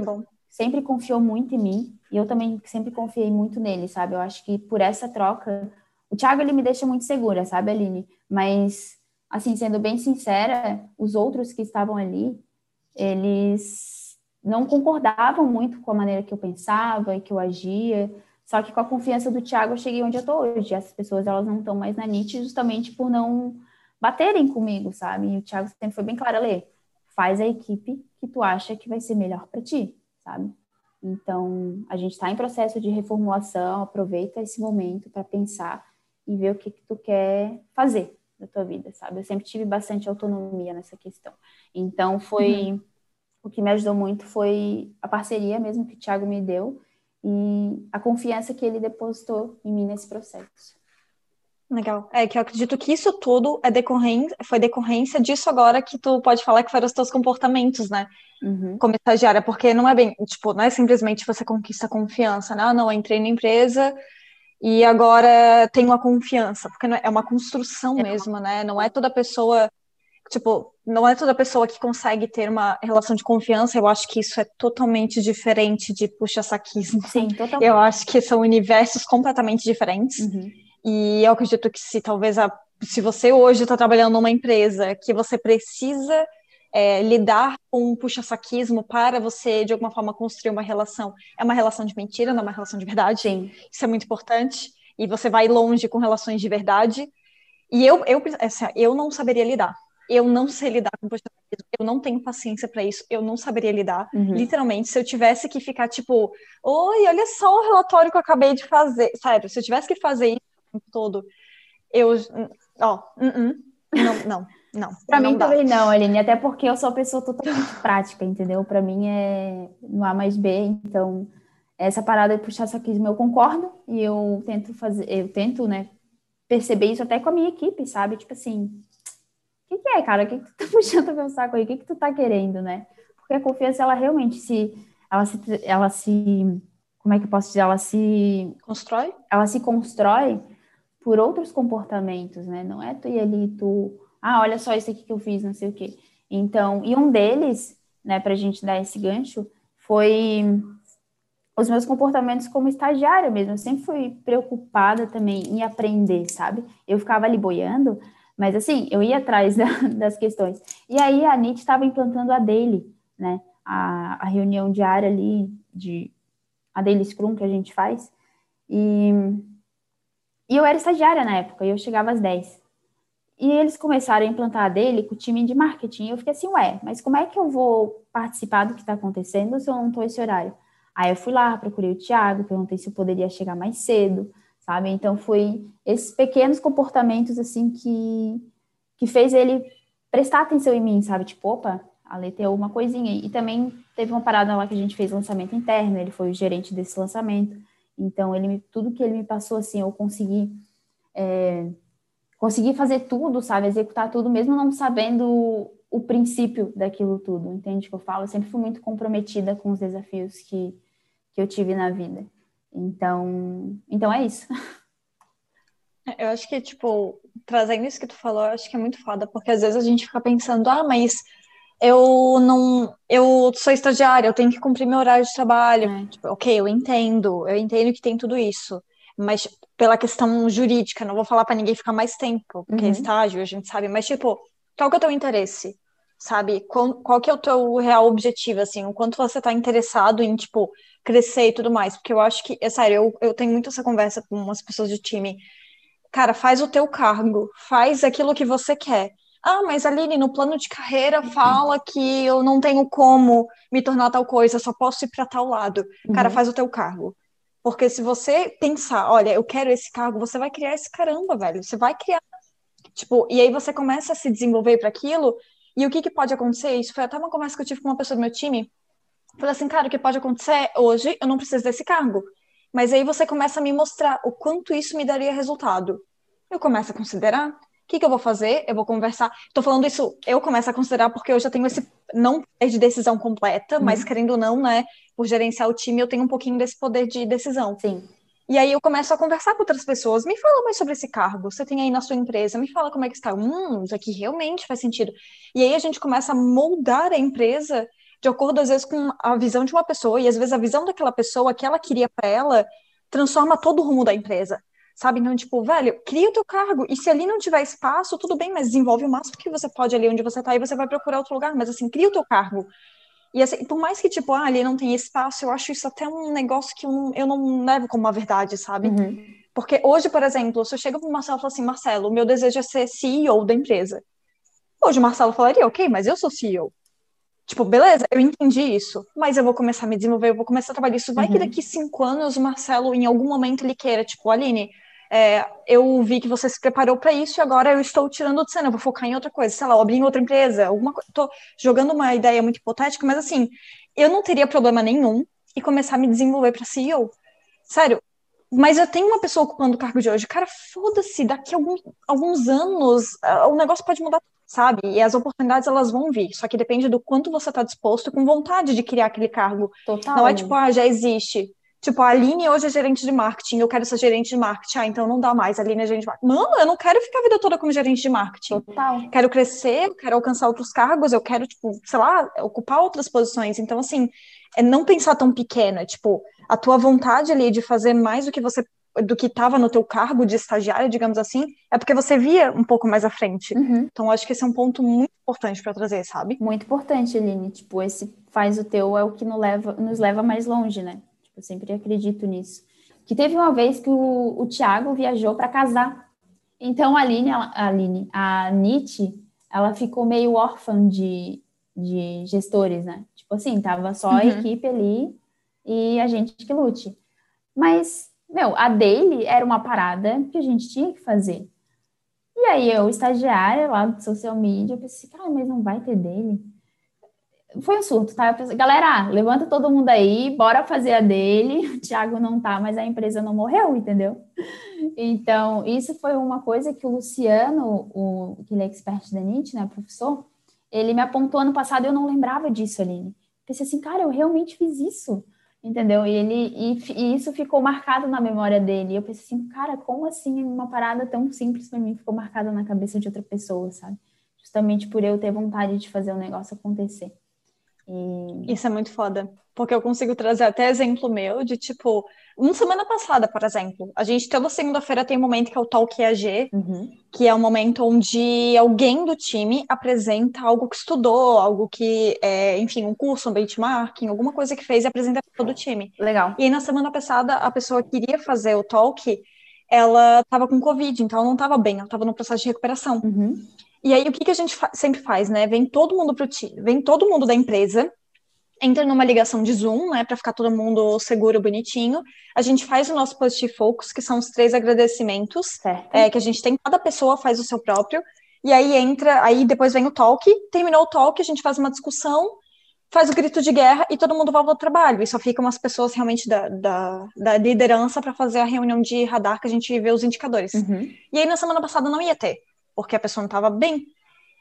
sempre confiou muito em mim, e eu também sempre confiei muito nele, sabe? Eu acho que por essa troca, o Tiago, ele me deixa muito segura, sabe, Aline? Mas, assim, sendo bem sincera, os outros que estavam ali, eles não concordavam muito com a maneira que eu pensava e que eu agia. Só que com a confiança do Thiago eu cheguei onde eu tô hoje. Essas pessoas elas não estão mais na NIT justamente por não baterem comigo, sabe? E o Thiago sempre foi bem claro, Lê, faz a equipe que tu acha que vai ser melhor para ti, sabe? Então, a gente está em processo de reformulação, aproveita esse momento para pensar e ver o que, que tu quer fazer da tua vida, sabe? Eu sempre tive bastante autonomia nessa questão. Então, foi uhum. o que me ajudou muito foi a parceria mesmo que o Thiago me deu e a confiança que ele depositou em mim nesse processo. Legal. É que eu acredito que isso tudo é decorrência, foi decorrência disso agora que tu pode falar que foram os teus comportamentos, né? Uhum. Como estagiária, porque não é bem, tipo, não é simplesmente você conquista confiança, né? Ah, não, eu entrei na empresa e agora tenho a confiança, porque é uma construção é mesmo, né? Não é toda pessoa, tipo, não é toda pessoa que consegue ter uma relação de confiança. Eu acho que isso é totalmente diferente de puxa-saquismo. Sim, totalmente. Eu acho que são universos completamente diferentes. Uhum. E eu acredito que se talvez a, se você hoje está trabalhando numa empresa que você precisa é, lidar com um puxa-saquismo para você, de alguma forma, construir uma relação. É uma relação de mentira, não é uma relação de verdade. Sim. Isso é muito importante. E você vai longe com relações de verdade. E eu, eu, assim, eu não saberia lidar. Eu não sei lidar com puxa-saquismo. Eu não tenho paciência para isso. Eu não saberia lidar. Uhum. Literalmente, se eu tivesse que ficar tipo, oi, olha só o relatório que eu acabei de fazer. Sério, se eu tivesse que fazer isso todo, eu. Ó, uh -uh, não, não. Não. Para mim dá. também não, Aline, até porque eu sou uma pessoa totalmente [LAUGHS] prática, entendeu? Para mim é no A mais B, então essa parada de puxar saquismo eu concordo e eu tento fazer, eu tento, né, perceber isso até com a minha equipe, sabe? Tipo assim, o que, que, é, cara? O que, que tu tá [LAUGHS] puxando meu saco aí? O que, que tu tá querendo, né? Porque a confiança, ela realmente se ela se, ela se, como é que eu posso dizer? Ela se constrói? Ela se constrói por outros comportamentos, né? Não é tu ir ali, tu ah, olha só isso aqui que eu fiz, não sei o quê. Então, e um deles, né, para a gente dar esse gancho, foi os meus comportamentos como estagiária mesmo. Eu sempre fui preocupada também em aprender, sabe? Eu ficava ali boiando, mas assim, eu ia atrás [LAUGHS] da, das questões. E aí a NIT estava implantando a daily, né? A, a reunião diária ali, de a daily scrum que a gente faz. E, e eu era estagiária na época, e eu chegava às 10. E eles começaram a implantar a dele com o time de marketing. Eu fiquei assim, ué, mas como é que eu vou participar do que está acontecendo se eu não estou esse horário? Aí eu fui lá, procurei o Thiago, perguntei se eu poderia chegar mais cedo, sabe? Então foi esses pequenos comportamentos assim que que fez ele prestar atenção em mim, sabe? Tipo, opa, aleteou uma coisinha. E também teve uma parada lá que a gente fez lançamento interno, ele foi o gerente desse lançamento. Então, ele tudo que ele me passou, assim, eu consegui, é, consegui fazer tudo, sabe? Executar tudo, mesmo não sabendo o princípio daquilo tudo, entende o que eu falo? Eu sempre fui muito comprometida com os desafios que, que eu tive na vida. Então, então é isso. [LAUGHS] Eu acho que, tipo, trazendo isso que tu falou, eu acho que é muito foda, porque às vezes a gente fica pensando, ah, mas eu não. Eu sou estagiária, eu tenho que cumprir meu horário de trabalho. É. Tipo, ok, eu entendo, eu entendo que tem tudo isso. Mas pela questão jurídica, não vou falar para ninguém ficar mais tempo, porque uhum. é estágio, a gente sabe, mas tipo, qual que é o teu interesse? Sabe? Qual, qual que é o teu real objetivo, assim? O quanto você tá interessado em, tipo, crescer e tudo mais? Porque eu acho que, é sério, eu, eu tenho muito essa conversa com umas pessoas do time. Cara, faz o teu cargo, faz aquilo que você quer. Ah, mas Aline, no plano de carreira fala que eu não tenho como me tornar tal coisa, só posso ir para tal lado. Cara, uhum. faz o teu cargo. Porque se você pensar, olha, eu quero esse cargo, você vai criar esse caramba, velho. Você vai criar. Tipo, e aí você começa a se desenvolver para aquilo. E o que, que pode acontecer? Isso foi até uma conversa que eu tive com uma pessoa do meu time. Falei assim, cara, o que pode acontecer hoje, eu não preciso desse cargo. Mas aí você começa a me mostrar o quanto isso me daria resultado. Eu começo a considerar. O que, que eu vou fazer? Eu vou conversar. Estou falando isso, eu começo a considerar porque eu já tenho esse não poder de decisão completa, uhum. mas querendo ou não, né, por gerenciar o time, eu tenho um pouquinho desse poder de decisão. Sim. E aí eu começo a conversar com outras pessoas. Me fala mais sobre esse cargo. Você tem aí na sua empresa. Me fala como é que está. Hum, isso aqui realmente faz sentido. E aí a gente começa a moldar a empresa de acordo, às vezes, com a visão de uma pessoa. E às vezes a visão daquela pessoa que ela queria para ela transforma todo o rumo da empresa sabe? Então, tipo, velho, cria o teu cargo. E se ali não tiver espaço, tudo bem, mas desenvolve o máximo que você pode ali onde você tá e você vai procurar outro lugar. Mas, assim, cria o teu cargo. E, assim, por mais que, tipo, ah, ali não tem espaço, eu acho isso até um negócio que eu não, eu não levo como uma verdade, sabe? Uhum. Porque hoje, por exemplo, se eu chego pro Marcelo e falo assim, Marcelo, o meu desejo é ser CEO da empresa. Hoje o Marcelo falaria, ok, mas eu sou CEO. Tipo, beleza, eu entendi isso, mas eu vou começar a me desenvolver, eu vou começar a trabalhar isso. Vai uhum. que daqui cinco anos o Marcelo, em algum momento, ele queira, tipo, Aline, é, eu vi que você se preparou para isso e agora eu estou tirando de cena, eu vou focar em outra coisa, sei lá, abrir em outra empresa, alguma coisa. Tô jogando uma ideia muito hipotética, mas assim, eu não teria problema nenhum em começar a me desenvolver para CEO. Sério, mas eu tenho uma pessoa ocupando o cargo de hoje. Cara, foda-se, daqui a algum, alguns anos uh, o negócio pode mudar, sabe? E as oportunidades elas vão vir. Só que depende do quanto você está disposto com vontade de criar aquele cargo. Total. Não é tipo, ah, já existe. Tipo, a Aline hoje é gerente de marketing, eu quero ser gerente de marketing. Ah, então não dá mais, a Aline é gerente de marketing. Mano, eu não quero ficar a vida toda como gerente de marketing. Total. Quero crescer, quero alcançar outros cargos, eu quero, tipo, sei lá, ocupar outras posições. Então, assim, é não pensar tão pequena. Tipo, a tua vontade ali de fazer mais do que você do que estava no teu cargo de estagiário, digamos assim, é porque você via um pouco mais à frente. Uhum. Então, acho que esse é um ponto muito importante para trazer, sabe? Muito importante, Aline. Tipo, esse faz o teu é o que nos leva, nos leva mais longe, né? Eu sempre acredito nisso. Que teve uma vez que o, o Tiago viajou para casar. Então a Aline, a Aline, a Nietzsche, ela ficou meio órfã de, de gestores, né? Tipo assim, tava só uhum. a equipe ali e a gente que lute. Mas, meu, a dele era uma parada que a gente tinha que fazer. E aí eu, estagiária lá do social media, eu pensei, cara, mas não vai ter dele? Foi um surto, tá? Pensei, Galera, levanta todo mundo aí, bora fazer a dele. [LAUGHS] O Thiago não tá, mas a empresa não morreu, entendeu? Então, isso foi uma coisa que o Luciano, o, que ele é expert da NIT, né, professor, ele me apontou ano passado e eu não lembrava disso, Aline. Pensei assim, cara, eu realmente fiz isso, entendeu? E, ele, e, e isso ficou marcado na memória dele. Eu pensei assim, cara, como assim uma parada tão simples para mim ficou marcada na cabeça de outra pessoa, sabe? Justamente por eu ter vontade de fazer o negócio acontecer. E... Isso é muito foda. Porque eu consigo trazer até exemplo meu de tipo, uma semana passada, por exemplo, a gente toda segunda-feira tem um momento que é o Talk EAG, uhum. que é um momento onde alguém do time apresenta algo que estudou, algo que, é, enfim, um curso, um benchmarking, alguma coisa que fez e apresenta para todo o time. Legal. E aí, na semana passada, a pessoa que queria fazer o Talk, ela estava com Covid, então ela não estava bem, ela estava no processo de recuperação. Uhum. E aí, o que, que a gente fa sempre faz, né? Vem todo mundo pro time, vem todo mundo da empresa, entra numa ligação de Zoom, né, para ficar todo mundo seguro, bonitinho. A gente faz o nosso Positive Focus, que são os três agradecimentos é, que a gente tem, cada pessoa faz o seu próprio. E aí entra, aí depois vem o talk, terminou o talk, a gente faz uma discussão, faz o grito de guerra e todo mundo volta ao trabalho. E só ficam umas pessoas realmente da, da, da liderança para fazer a reunião de radar que a gente vê os indicadores. Uhum. E aí na semana passada não ia ter, porque a pessoa não estava bem.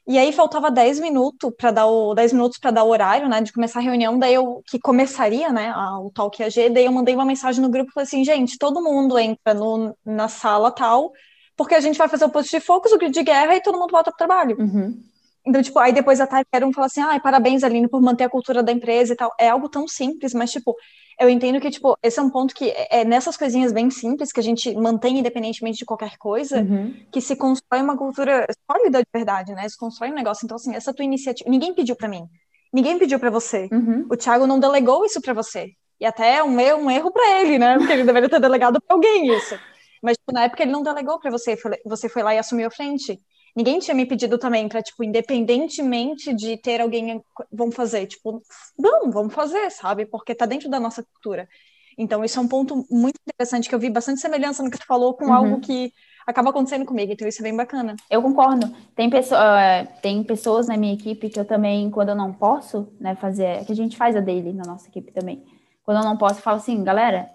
E aí faltava 10 minutos para dar o 10 minutos para dar o horário, né, de começar a reunião, daí eu que começaria, né, a, o talk AG, daí eu mandei uma mensagem no grupo falei assim, gente, todo mundo entra no, na sala tal, porque a gente vai fazer o post de focus, o grito de guerra e todo mundo volta pro trabalho. Uhum. Então, tipo, aí depois a Thay um fala assim, ai, parabéns, Aline, por manter a cultura da empresa e tal. É algo tão simples, mas, tipo, eu entendo que, tipo, esse é um ponto que é nessas coisinhas bem simples que a gente mantém independentemente de qualquer coisa, uhum. que se constrói uma cultura sólida de verdade, né? Se constrói um negócio. Então, assim, essa tua iniciativa, ninguém pediu para mim. Ninguém pediu para você. Uhum. O Thiago não delegou isso para você. E até é um, um erro para ele, né? Porque ele deveria ter delegado para alguém isso. Mas, tipo, na época ele não delegou para você, você foi lá e assumiu a frente. Ninguém tinha me pedido também para, tipo, independentemente de ter alguém, vamos fazer, tipo, não, vamos fazer, sabe? Porque tá dentro da nossa cultura. Então, isso é um ponto muito interessante que eu vi bastante semelhança no que tu falou com uhum. algo que acaba acontecendo comigo, então isso é bem bacana. Eu concordo. Tem, pessoa, uh, tem pessoas na minha equipe que eu também, quando eu não posso, né, fazer, que a gente faz a daily na nossa equipe também. Quando eu não posso, eu falo assim, galera,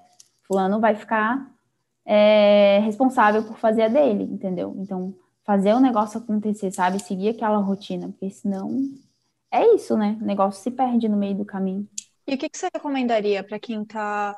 fulano vai ficar é, responsável por fazer a dele, entendeu? Então, fazer o negócio acontecer, sabe? Seguir aquela rotina, porque senão é isso, né? O negócio se perde no meio do caminho. E o que, que você recomendaria para quem está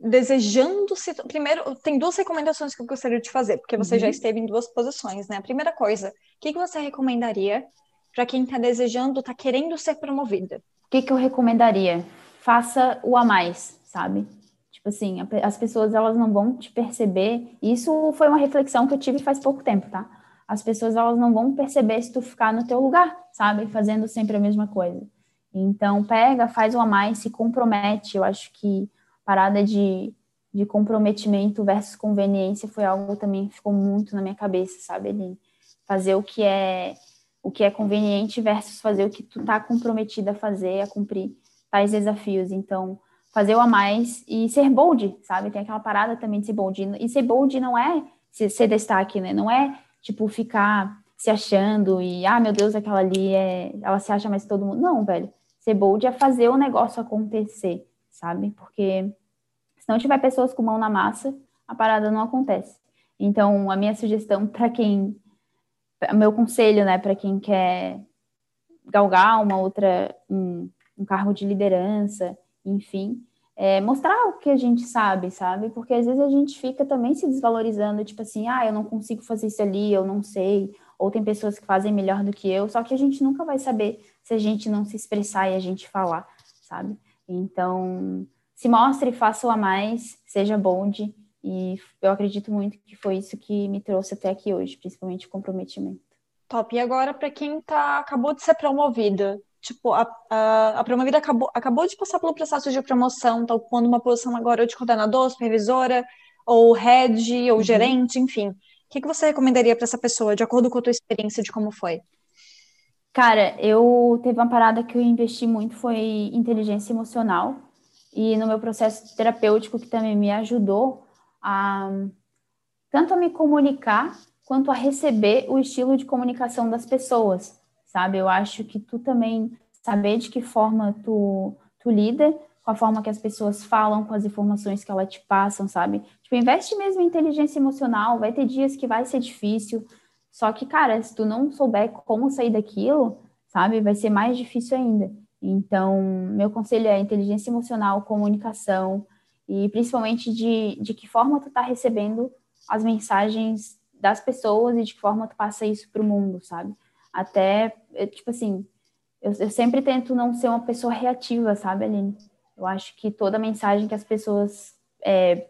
desejando se. Primeiro, tem duas recomendações que eu gostaria de fazer, porque você uhum. já esteve em duas posições, né? A primeira coisa, o que, que você recomendaria para quem está desejando, está querendo ser promovida? O que, que eu recomendaria? Faça o a mais, sabe? Tipo assim, as pessoas elas não vão te perceber. Isso foi uma reflexão que eu tive faz pouco tempo, tá? As pessoas elas não vão perceber se tu ficar no teu lugar, sabe? Fazendo sempre a mesma coisa. Então, pega, faz o a mais, se compromete. Eu acho que parada de, de comprometimento versus conveniência foi algo também ficou muito na minha cabeça, sabe, Aline? Fazer o que é o que é conveniente versus fazer o que tu tá comprometida a fazer, a cumprir tais desafios. Então, fazer o a mais e ser bold, sabe? Tem aquela parada também de ser bold. E ser bold não é ser destaque, né? Não é, tipo, ficar se achando e, ah, meu Deus, aquela ali é. Ela se acha mais todo mundo. Não, velho. Ser bold é fazer o negócio acontecer, sabe? Porque se não tiver pessoas com mão na massa, a parada não acontece. Então, a minha sugestão para quem. Meu conselho, né, para quem quer galgar uma outra. Um, um cargo de liderança enfim, é, mostrar o que a gente sabe, sabe? Porque às vezes a gente fica também se desvalorizando, tipo assim, ah, eu não consigo fazer isso ali, eu não sei, ou tem pessoas que fazem melhor do que eu, só que a gente nunca vai saber se a gente não se expressar e a gente falar, sabe? Então, se mostre, faça o a mais, seja bonde, e eu acredito muito que foi isso que me trouxe até aqui hoje, principalmente o comprometimento. Top. E agora, para quem tá, acabou de ser promovida, tipo, a, a, a promovida acabou, acabou de passar pelo processo de promoção, tá ocupando uma posição agora de coordenador, supervisora, ou head, ou uhum. gerente, enfim. O que, que você recomendaria para essa pessoa, de acordo com a tua experiência de como foi? Cara, eu teve uma parada que eu investi muito foi inteligência emocional e no meu processo terapêutico que também me ajudou a tanto a me comunicar quanto a receber o estilo de comunicação das pessoas sabe? Eu acho que tu também saber de que forma tu, tu lida com a forma que as pessoas falam, com as informações que elas te passam, sabe? Tipo, investe mesmo em inteligência emocional, vai ter dias que vai ser difícil, só que, cara, se tu não souber como sair daquilo, sabe, vai ser mais difícil ainda. Então, meu conselho é inteligência emocional, comunicação e principalmente de, de que forma tu tá recebendo as mensagens das pessoas e de que forma tu passa isso para o mundo, sabe? Até, tipo assim, eu, eu, sempre tento não ser uma pessoa reativa, sabe, Aline? Eu acho que toda mensagem que as pessoas. É,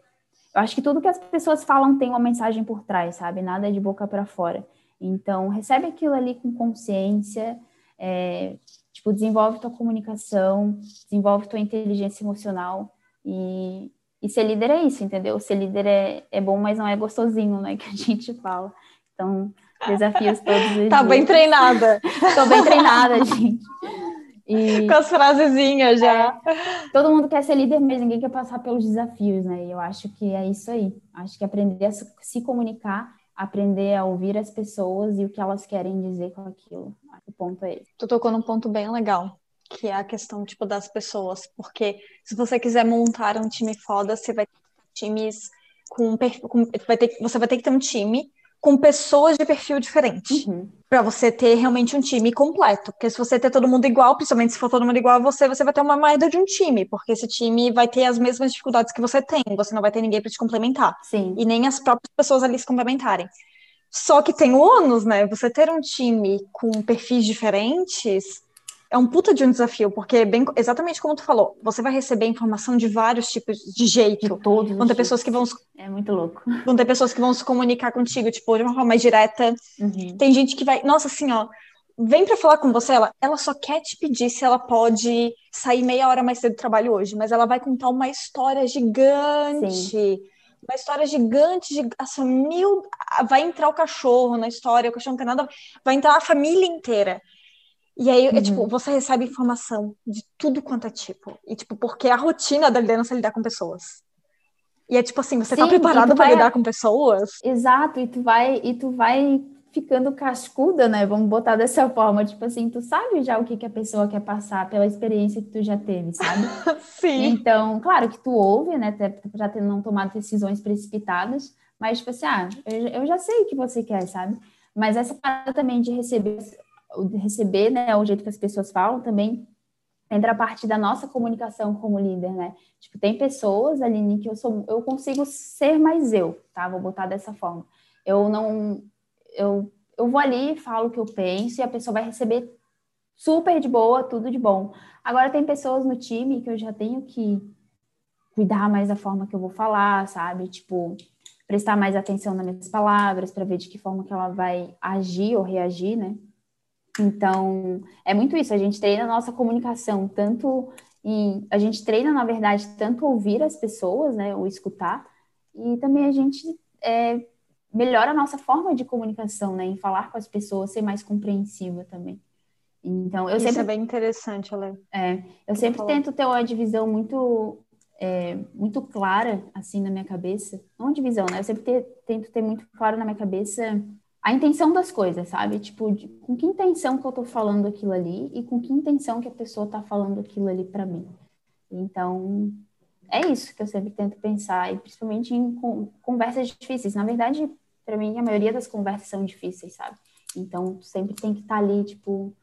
eu acho que tudo que as pessoas falam tem uma mensagem por trás, sabe? Nada é de boca para fora. Então, recebe aquilo ali com consciência, é, tipo, desenvolve tua comunicação, desenvolve tua inteligência emocional e, e ser líder é isso, entendeu? Ser líder é, é bom, mas não é gostosinho, né? [LAUGHS] Que a gente fala. Então, desafios todos os Tá dias. bem treinada. Tô bem treinada, gente. E, Com as frasezinhas já. É, todo mundo quer ser líder, mas ninguém quer passar pelos desafios, né? E eu acho que é isso aí. Acho que aprender a se comunicar, aprender a ouvir as pessoas e o que elas querem dizer com aquilo. O ponto é esse. Tu tocou num ponto bem legal, que é a questão, tipo, das pessoas. Porque se você quiser montar um time foda, você vai ter times com, com vai ter, você vai ter que ter um time com pessoas de perfil diferente. Uhum. para você ter realmente um time completo. Porque se você ter todo mundo igual, principalmente se for todo mundo igual a você, você vai ter uma merda de um time. Porque esse time vai ter as mesmas dificuldades que você tem. Você não vai ter ninguém para te complementar. Sim. E nem as próprias pessoas ali se complementarem. Só que tem o ônus, né? Você ter um time com perfis diferentes é um puta de um desafio, porque é bem, exatamente como tu falou, você vai receber informação de vários tipos de jeito. De todos. Vão ter pessoas que vão É muito louco. Vão ter pessoas que vão se comunicar contigo, tipo, de uma forma mais direta. Uhum. Tem gente que vai, nossa, assim, ó, vem para falar com você, ela, ela só quer te pedir se ela pode sair meia hora mais cedo do trabalho hoje, mas ela vai contar uma história gigante. Sim. Uma história gigante, de, assim, mil. Vai entrar o cachorro na história, o cachorro não tem nada. Vai entrar a família inteira. E aí, uhum. é, tipo, você recebe informação de tudo quanto é tipo. E, tipo, porque a rotina da liderança é lidar com pessoas. E é tipo assim, você tá Sim, tá preparado para vai... lidar com pessoas? Exato, e tu vai, e tu vai ficando cascuda, né? Vamos botar dessa forma, tipo assim, tu sabe já o que, que a pessoa quer passar pela experiência que tu já teve, sabe? [LAUGHS] Sim. Então, claro que tu ouve, né? Já ter não tomado decisões precipitadas, mas tipo assim, ah, eu, eu já sei o que você quer, sabe? Mas essa parada também de receber receber, né, o jeito que as pessoas falam também entra a parte da nossa comunicação como líder, né? Tipo, tem pessoas, Aline, que eu sou, eu consigo ser mais eu, tá? Vou botar dessa forma. Eu não, eu, eu vou ali, falo o que eu penso e a pessoa vai receber super de boa, tudo de bom. Agora tem pessoas no time que eu já tenho que cuidar mais da forma que eu vou falar, sabe? Tipo, prestar mais atenção nas minhas palavras para ver de que forma que ela vai agir ou reagir, né? Então, é muito isso, a gente treina a nossa comunicação, tanto em, a gente treina, na verdade, tanto ouvir as pessoas, né, o escutar, e também a gente é, melhora a nossa forma de comunicação, né, em falar com as pessoas, ser mais compreensiva também. Então, eu Isso sempre... é bem interessante, Ale. É, eu sempre tento ter uma divisão muito é, muito clara, assim, na minha cabeça. Não divisão, né? Eu sempre te, tento ter muito claro na minha cabeça a intenção das coisas, sabe? Tipo, de, com que intenção que eu tô falando aquilo ali e com que intenção que a pessoa tá falando aquilo ali para mim. Então, é isso que eu sempre tento pensar, e principalmente em conversas difíceis. Na verdade, para mim, a maioria das conversas são difíceis, sabe? Então, sempre tem que estar tá ali, tipo,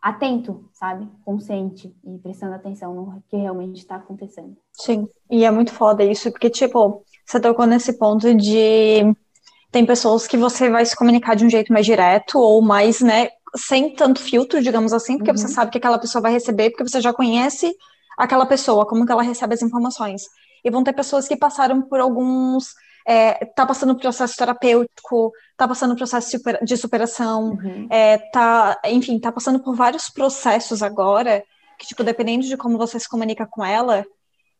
atento, sabe? Consciente e prestando atenção no que realmente está acontecendo. Sim, e é muito foda isso, porque, tipo, você tocou nesse ponto de tem pessoas que você vai se comunicar de um jeito mais direto ou mais, né, sem tanto filtro, digamos assim, porque uhum. você sabe que aquela pessoa vai receber, porque você já conhece aquela pessoa, como que ela recebe as informações. E vão ter pessoas que passaram por alguns é, tá passando por processo terapêutico, tá passando por processo de superação, uhum. é, tá, enfim, tá passando por vários processos agora, que, tipo, dependendo de como você se comunica com ela,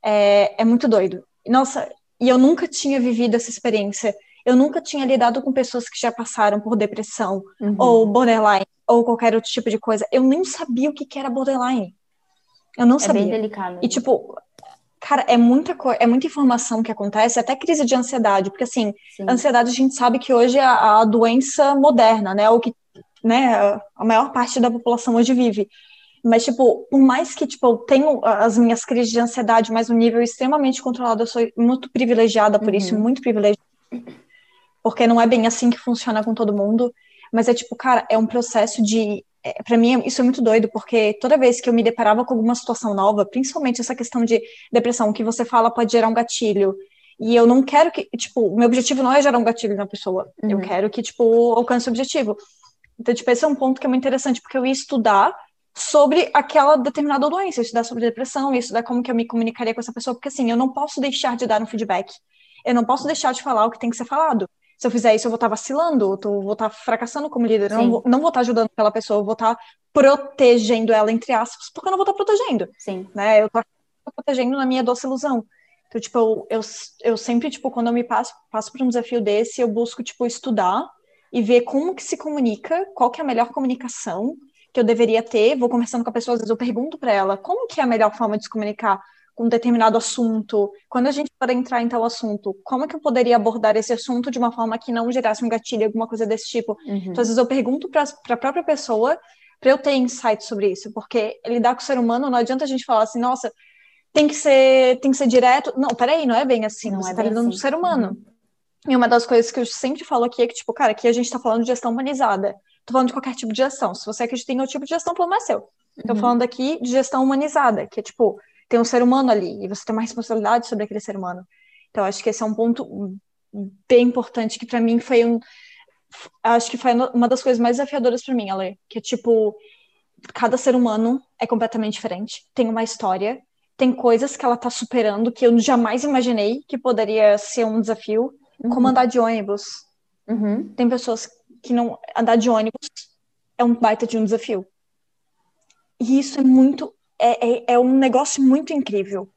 é, é muito doido. Nossa, e eu nunca tinha vivido essa experiência eu nunca tinha lidado com pessoas que já passaram por depressão uhum. ou borderline ou qualquer outro tipo de coisa. Eu nem sabia o que, que era borderline. Eu não é sabia. Bem delicado. E tipo, cara, é muita coisa, é muita informação que acontece, até crise de ansiedade, porque assim, Sim. ansiedade a gente sabe que hoje é a, a doença moderna, né? O que, né, a maior parte da população hoje vive. Mas, tipo, por mais que, tipo, eu tenho as minhas crises de ansiedade, mas um nível extremamente controlado, eu sou muito privilegiada por uhum. isso, muito privilegiada porque não é bem assim que funciona com todo mundo, mas é tipo, cara, é um processo de. É, para mim, isso é muito doido, porque toda vez que eu me deparava com alguma situação nova, principalmente essa questão de depressão, que você fala pode gerar um gatilho, e eu não quero que, tipo, o meu objetivo não é gerar um gatilho na pessoa, uhum. eu quero que, tipo, alcance o objetivo. Então, tipo, esse é um ponto que é muito interessante, porque eu ia estudar sobre aquela determinada doença, estudar sobre depressão, estudar como que eu me comunicaria com essa pessoa, porque assim, eu não posso deixar de dar um feedback, eu não posso deixar de falar o que tem que ser falado se eu fizer isso, eu vou estar vacilando, eu vou estar fracassando como líder, eu não vou, não vou estar ajudando aquela pessoa, eu vou estar protegendo ela, entre aspas, porque eu não vou estar protegendo. Sim. Né? Eu estou protegendo na minha doce ilusão. Então, tipo, eu, eu, eu sempre, tipo, quando eu me passo, passo por um desafio desse, eu busco, tipo, estudar e ver como que se comunica, qual que é a melhor comunicação que eu deveria ter, vou conversando com a pessoa, às vezes eu pergunto para ela, como que é a melhor forma de se comunicar com um determinado assunto. Quando a gente for entrar em tal assunto, como é que eu poderia abordar esse assunto de uma forma que não gerasse um gatilho, alguma coisa desse tipo? Uhum. Então, às vezes eu pergunto para a própria pessoa para eu ter insight sobre isso, porque lidar com o ser humano não adianta a gente falar assim, nossa, tem que ser, tem que ser direto. Não, peraí, não é bem assim, não você é tá lidando assim. com o ser humano. Uhum. E uma das coisas que eu sempre falo aqui é que, tipo, cara, aqui a gente tá falando de gestão humanizada. Tô falando de qualquer tipo de gestão. Se você acredita em outro tipo de gestão, problema é seu. Tô uhum. falando aqui de gestão humanizada, que é tipo, tem um ser humano ali e você tem uma responsabilidade sobre aquele ser humano. Então, acho que esse é um ponto bem importante que para mim foi um. Acho que foi uma das coisas mais desafiadoras para mim, Ale, que é tipo, cada ser humano é completamente diferente, tem uma história, tem coisas que ela tá superando que eu jamais imaginei que poderia ser um desafio, uhum. como andar de ônibus. Uhum. Tem pessoas que não. Andar de ônibus é um baita de um desafio. E isso é muito é, é, é, um negócio muito incrível.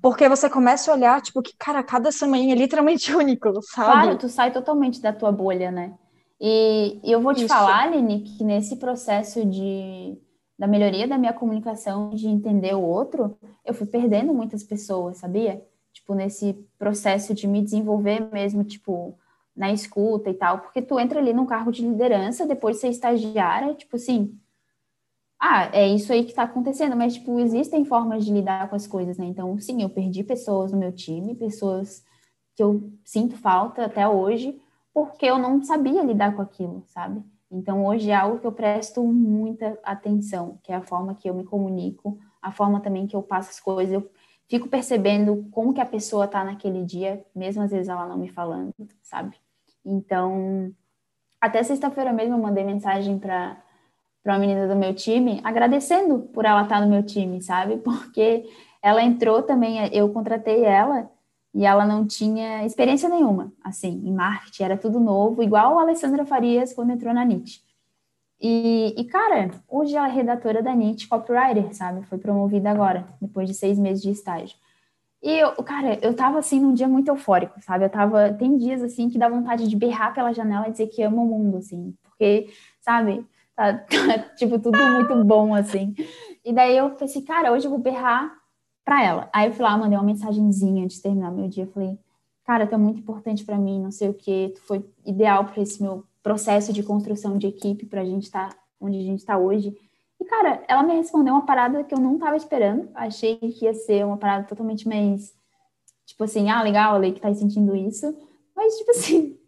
Porque você começa a olhar, tipo, que, cara, cada semana é literalmente [LAUGHS] único, sabe? Claro, tu sai totalmente da tua bolha, né? E, e eu vou te Isso. falar, Aline, que nesse processo de, da melhoria da minha comunicação, de entender o outro, eu fui perdendo muitas pessoas, sabia? Tipo, nesse processo de me desenvolver mesmo, tipo, na escuta e tal. Porque tu entra ali num cargo de liderança, depois de ser estagiária, tipo assim, ah, é isso aí que está acontecendo, mas, tipo, existem formas de lidar com as coisas, né? Então, sim, eu perdi pessoas no meu time, pessoas que eu sinto falta até hoje, porque eu não sabia lidar com aquilo, sabe? Então, hoje é algo que eu presto muita atenção, que é a forma que eu me comunico, a forma também que eu passo as coisas. Eu fico percebendo como que a pessoa tá naquele dia, mesmo às vezes ela não me falando, sabe? Então, até sexta-feira mesmo eu mandei mensagem para para uma menina do meu time, agradecendo por ela estar no meu time, sabe? [LAUGHS] Porque ela entrou também, eu contratei ela e ela não tinha experiência nenhuma, assim, em marketing, era tudo novo, igual a Alessandra Farias quando entrou na NIT. E, e, cara, hoje ela é redatora da NIT, copywriter, sabe? Foi promovida agora, depois de seis meses de estágio. E eu, cara, eu tava assim num dia muito eufórico, sabe? Eu tava, tem dias assim que dá vontade de berrar pela janela e dizer que amo o mundo, assim, porque, sabe? Tá, tá, tipo, tudo muito bom, assim. E daí eu pensei, cara, hoje eu vou berrar pra ela. Aí eu fui lá, mandei uma mensagenzinha antes de terminar meu dia. Falei, cara, tu é muito importante para mim, não sei o que, tu foi ideal para esse meu processo de construção de equipe, pra gente estar tá onde a gente tá hoje. E, cara, ela me respondeu uma parada que eu não tava esperando. Achei que ia ser uma parada totalmente mais, tipo assim, ah, legal, Lei, que tá sentindo isso. Mas, tipo assim,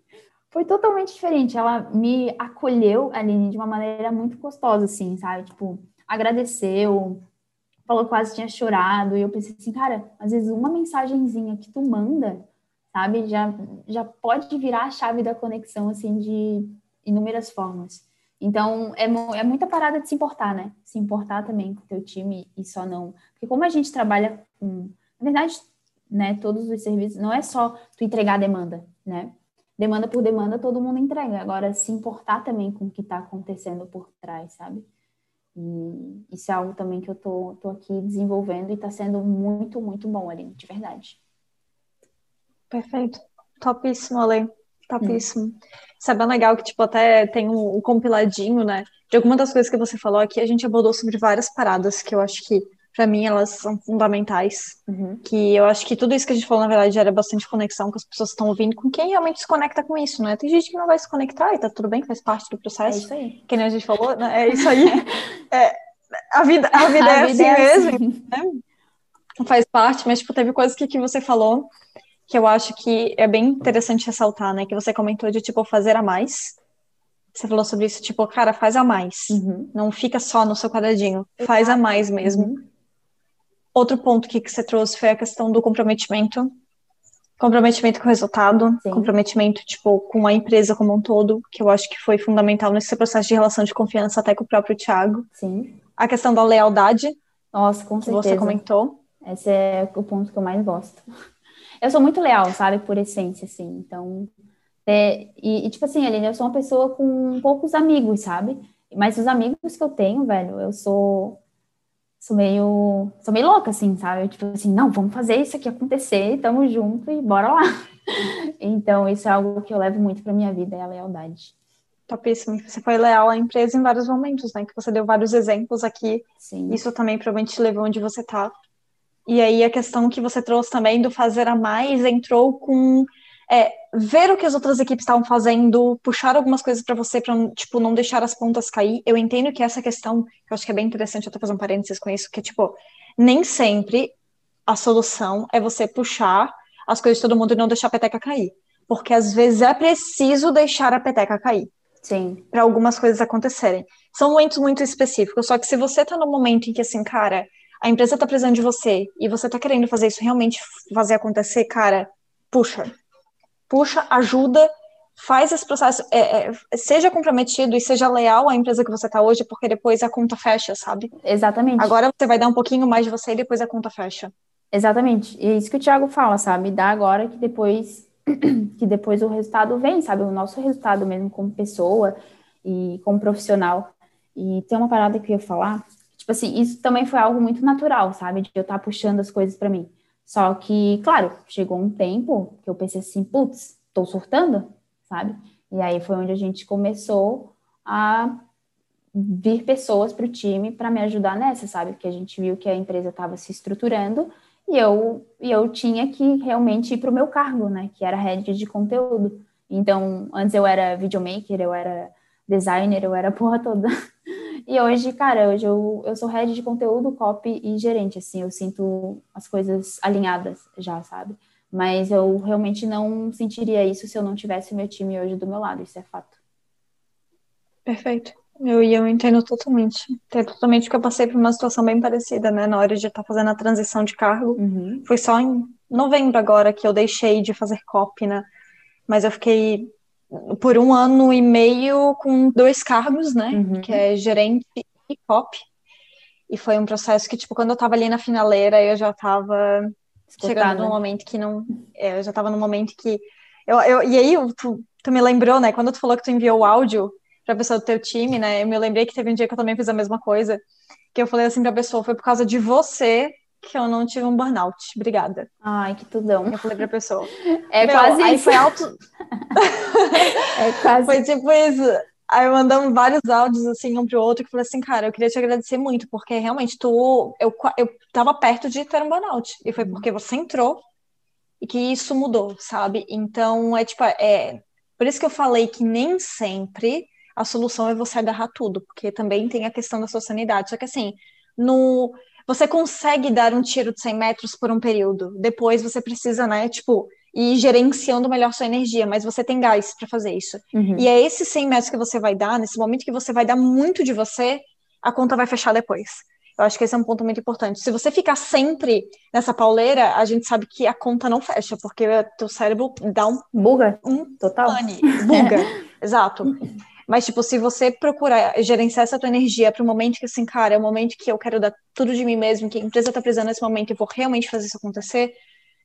foi totalmente diferente. Ela me acolheu, Aline, de uma maneira muito gostosa, assim, sabe? Tipo, agradeceu, falou quase tinha chorado. E eu pensei assim, cara, às vezes uma mensagenzinha que tu manda, sabe, já, já pode virar a chave da conexão, assim, de inúmeras formas. Então, é, é muita parada de se importar, né? Se importar também com o teu time e só não. Porque como a gente trabalha com. Na verdade, né, todos os serviços, não é só tu entregar a demanda, né? Demanda por demanda todo mundo entrega. Agora, se importar também com o que está acontecendo por trás, sabe? E isso é algo também que eu tô, tô aqui desenvolvendo e está sendo muito, muito bom, ali, de verdade. Perfeito. Topíssimo, Ale. Topíssimo. Hum. Isso é bem legal que, tipo, até tem um, um compiladinho, né? De alguma das coisas que você falou aqui, a gente abordou sobre várias paradas que eu acho que para mim elas são fundamentais. Uhum. Que eu acho que tudo isso que a gente falou, na verdade, gera bastante conexão com as pessoas que estão ouvindo, com quem realmente se conecta com isso, né? Tem gente que não vai se conectar e tá tudo bem, faz parte do processo. É isso aí. Que nem a gente falou, né? É isso aí. [LAUGHS] é, a vida, a vida a é vida assim é mesmo. Assim. Né? Faz parte, mas tipo, teve coisas que, que você falou que eu acho que é bem interessante ressaltar, né? Que você comentou de tipo fazer a mais. Você falou sobre isso, tipo, cara, faz a mais. Uhum. Não fica só no seu quadradinho. Faz a mais mesmo. Uhum. Outro ponto que, que você trouxe foi a questão do comprometimento. Comprometimento com o resultado, Sim. comprometimento, tipo, com a empresa como um todo, que eu acho que foi fundamental nesse processo de relação de confiança até com o próprio Thiago. Sim. A questão da lealdade. Nossa, com certeza. Que você comentou. Esse é o ponto que eu mais gosto. Eu sou muito leal, sabe, por essência, assim. Então, é, e, e, tipo assim, Aline, eu sou uma pessoa com poucos amigos, sabe? Mas os amigos que eu tenho, velho, eu sou sou meio, sou meio louca, assim, sabe? Tipo assim, não, vamos fazer isso aqui acontecer, tamo junto e bora lá. [LAUGHS] então, isso é algo que eu levo muito pra minha vida, é a lealdade. Topíssimo. Você foi leal à empresa em vários momentos, né? Que você deu vários exemplos aqui. Sim. Isso também provavelmente levou onde você tá. E aí a questão que você trouxe também do fazer a mais entrou com é, ver o que as outras equipes estavam fazendo, puxar algumas coisas para você para tipo não deixar as pontas cair. Eu entendo que essa questão, eu acho que é bem interessante até fazer um parênteses com isso, que é tipo, nem sempre a solução é você puxar as coisas de todo mundo e não deixar a peteca cair. Porque às vezes é preciso deixar a peteca cair. Sim. Para algumas coisas acontecerem. São momentos muito específicos, só que se você tá no momento em que assim, cara, a empresa tá precisando de você e você tá querendo fazer isso realmente fazer acontecer, cara, puxa. Puxa, ajuda, faz esse processo, é, é, seja comprometido e seja leal à empresa que você está hoje, porque depois a conta fecha, sabe? Exatamente. Agora você vai dar um pouquinho mais de você e depois a conta fecha. Exatamente. E é isso que o Thiago fala, sabe? Dá agora que depois [CLEARS THROAT] que depois o resultado vem, sabe? O nosso resultado mesmo como pessoa e como profissional. E tem uma parada que eu ia falar, tipo assim, isso também foi algo muito natural, sabe? De eu estar tá puxando as coisas para mim. Só que, claro, chegou um tempo que eu pensei assim, putz, tô surtando, sabe? E aí foi onde a gente começou a vir pessoas para o time para me ajudar nessa, sabe? Porque a gente viu que a empresa estava se estruturando e eu, e eu tinha que realmente ir para o meu cargo, né? Que era head de conteúdo. Então, antes eu era videomaker, eu era designer, eu era porra toda. [LAUGHS] E hoje, cara, hoje eu, eu sou head de conteúdo, copy e gerente, assim, eu sinto as coisas alinhadas já, sabe? Mas eu realmente não sentiria isso se eu não tivesse meu time hoje do meu lado, isso é fato. Perfeito. Eu, eu entendo totalmente. Totalmente porque eu passei por uma situação bem parecida, né? Na hora de estar fazendo a transição de cargo. Uhum. Foi só em novembro agora que eu deixei de fazer copy, né? Mas eu fiquei por um ano e meio com dois cargos, né? Uhum. Que é gerente e copy. E foi um processo que, tipo, quando eu tava ali na finaleira, eu já tava chegando num momento que não. É, eu já tava num momento que. Eu, eu, e aí, tu, tu me lembrou, né? Quando tu falou que tu enviou o áudio pra pessoa do teu time, né? Eu me lembrei que teve um dia que eu também fiz a mesma coisa. Que eu falei assim pra pessoa: foi por causa de você que eu não tive um burnout. Obrigada. Ai, que tudão. Eu falei pra pessoa. É Meu, quase aí isso. foi alto. [LAUGHS] é quase. Foi tipo isso. Aí mandamos vários áudios assim um pro outro que falei assim, cara, eu queria te agradecer muito, porque realmente tu eu, eu tava perto de ter um burnout. E foi porque você entrou e que isso mudou, sabe? Então é tipo, é por isso que eu falei que nem sempre a solução é você agarrar tudo, porque também tem a questão da sua sanidade. Só que assim, no você consegue dar um tiro de 100 metros por um período. Depois você precisa, né, tipo, ir gerenciando melhor sua energia, mas você tem gás para fazer isso. Uhum. E é esses 100 metros que você vai dar, nesse momento que você vai dar muito de você, a conta vai fechar depois. Eu acho que esse é um ponto muito importante. Se você ficar sempre nessa pauleira, a gente sabe que a conta não fecha, porque o teu cérebro dá um... Buga. Um total. Pane, buga. [LAUGHS] Exato. [LAUGHS] Mas, tipo, se você procurar gerenciar essa tua energia para o momento que, assim, cara, é o momento que eu quero dar tudo de mim mesmo, que a empresa tá precisando nesse momento e vou realmente fazer isso acontecer,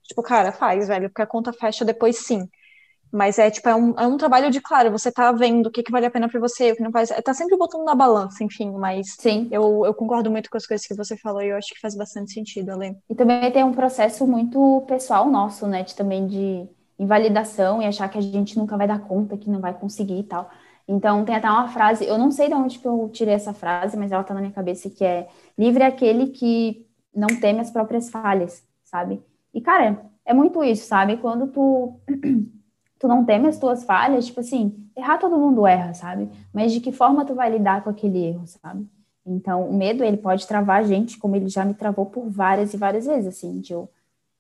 tipo, cara, faz, velho, porque a conta fecha depois sim. Mas é, tipo, é um, é um trabalho de, claro, você tá vendo o que, que vale a pena para você, o que não faz. Tá sempre botando na balança, enfim, mas Sim. Eu, eu concordo muito com as coisas que você falou e eu acho que faz bastante sentido, Ale. E também tem um processo muito pessoal nosso, né? De, também de invalidação e achar que a gente nunca vai dar conta, que não vai conseguir e tal. Então, tem até uma frase, eu não sei de onde que eu tirei essa frase, mas ela tá na minha cabeça, que é livre é aquele que não teme as próprias falhas, sabe? E, cara, é muito isso, sabe? Quando tu, [CLEARS THROAT] tu não teme as tuas falhas, tipo assim, errar todo mundo erra, sabe? Mas de que forma tu vai lidar com aquele erro, sabe? Então, o medo, ele pode travar a gente, como ele já me travou por várias e várias vezes, assim, de eu,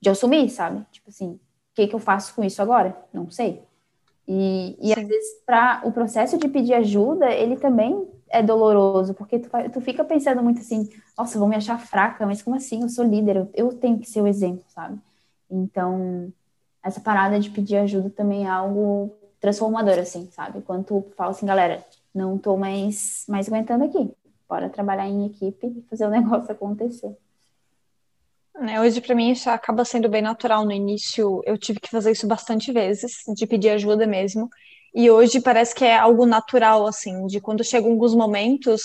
de eu sumir, sabe? Tipo assim, o que que eu faço com isso agora? Não sei. E, e às vezes, para o processo de pedir ajuda, ele também é doloroso, porque tu, tu fica pensando muito assim, nossa, vão me achar fraca, mas como assim? Eu sou líder, eu, eu tenho que ser o exemplo, sabe? Então, essa parada de pedir ajuda também é algo transformador, assim, sabe? Quando tu fala assim, galera, não tô mais, mais aguentando aqui, bora trabalhar em equipe e fazer o [LAUGHS] negócio acontecer. Né, hoje, para mim, isso acaba sendo bem natural. No início, eu tive que fazer isso bastante vezes, de pedir ajuda mesmo. E hoje parece que é algo natural, assim, de quando chegam alguns momentos,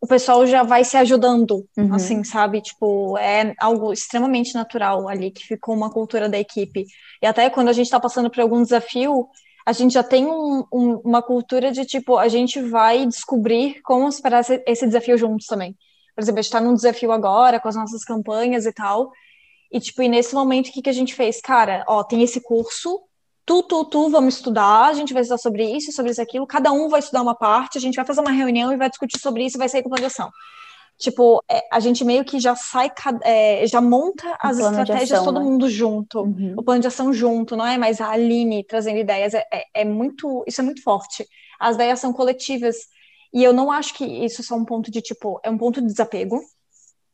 o pessoal já vai se ajudando, uhum. assim, sabe? Tipo, é algo extremamente natural ali, que ficou uma cultura da equipe. E até quando a gente está passando por algum desafio, a gente já tem um, um, uma cultura de, tipo, a gente vai descobrir como superar esse desafio juntos também por exemplo, a gente está num desafio agora com as nossas campanhas e tal, E, tipo, e nesse momento, o que, que a gente fez? Cara, ó, tem esse curso, tu, tu, tu, vamos estudar, a gente vai estudar sobre isso, sobre isso, aquilo, cada um vai estudar uma parte, a gente vai fazer uma reunião e vai discutir sobre isso e vai sair com planejação. Tipo, é, a gente meio que já sai, é, já monta as estratégias ação, todo né? mundo junto, uhum. o plano de ação junto, não é mais a Aline trazendo ideias, é, é, é muito, isso é muito forte. As ideias são coletivas, e eu não acho que isso é um ponto de, tipo, é um ponto de desapego,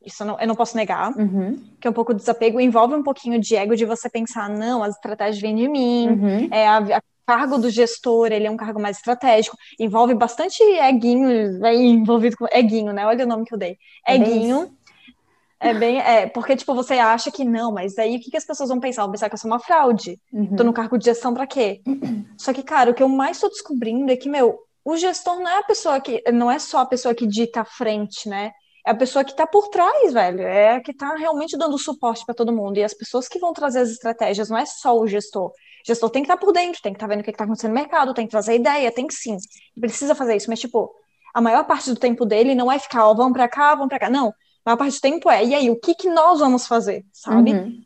isso eu não, eu não posso negar, uhum. que é um pouco de desapego, envolve um pouquinho de ego de você pensar, não, as estratégias vêm de mim, uhum. é, a, a cargo do gestor, ele é um cargo mais estratégico, envolve bastante eguinho, é envolvido com eguinho, né? Olha o nome que eu dei. É eguinho. É bem, é, porque, tipo, você acha que não, mas aí o que, que as pessoas vão pensar? Vão pensar que eu sou uma fraude. Uhum. Tô no cargo de gestão para quê? Só que, cara, o que eu mais tô descobrindo é que, meu, o gestor não é a pessoa que, não é só a pessoa que dita a frente, né? É a pessoa que está por trás, velho. É a que está realmente dando suporte para todo mundo. E as pessoas que vão trazer as estratégias, não é só o gestor. O gestor tem que estar tá por dentro, tem que estar tá vendo o que está acontecendo no mercado, tem que trazer ideia, tem que sim. Precisa fazer isso, mas, tipo, a maior parte do tempo dele não é ficar, ó, vamos para cá, vamos para cá. Não. A maior parte do tempo é, e aí, o que, que nós vamos fazer, sabe? Uhum.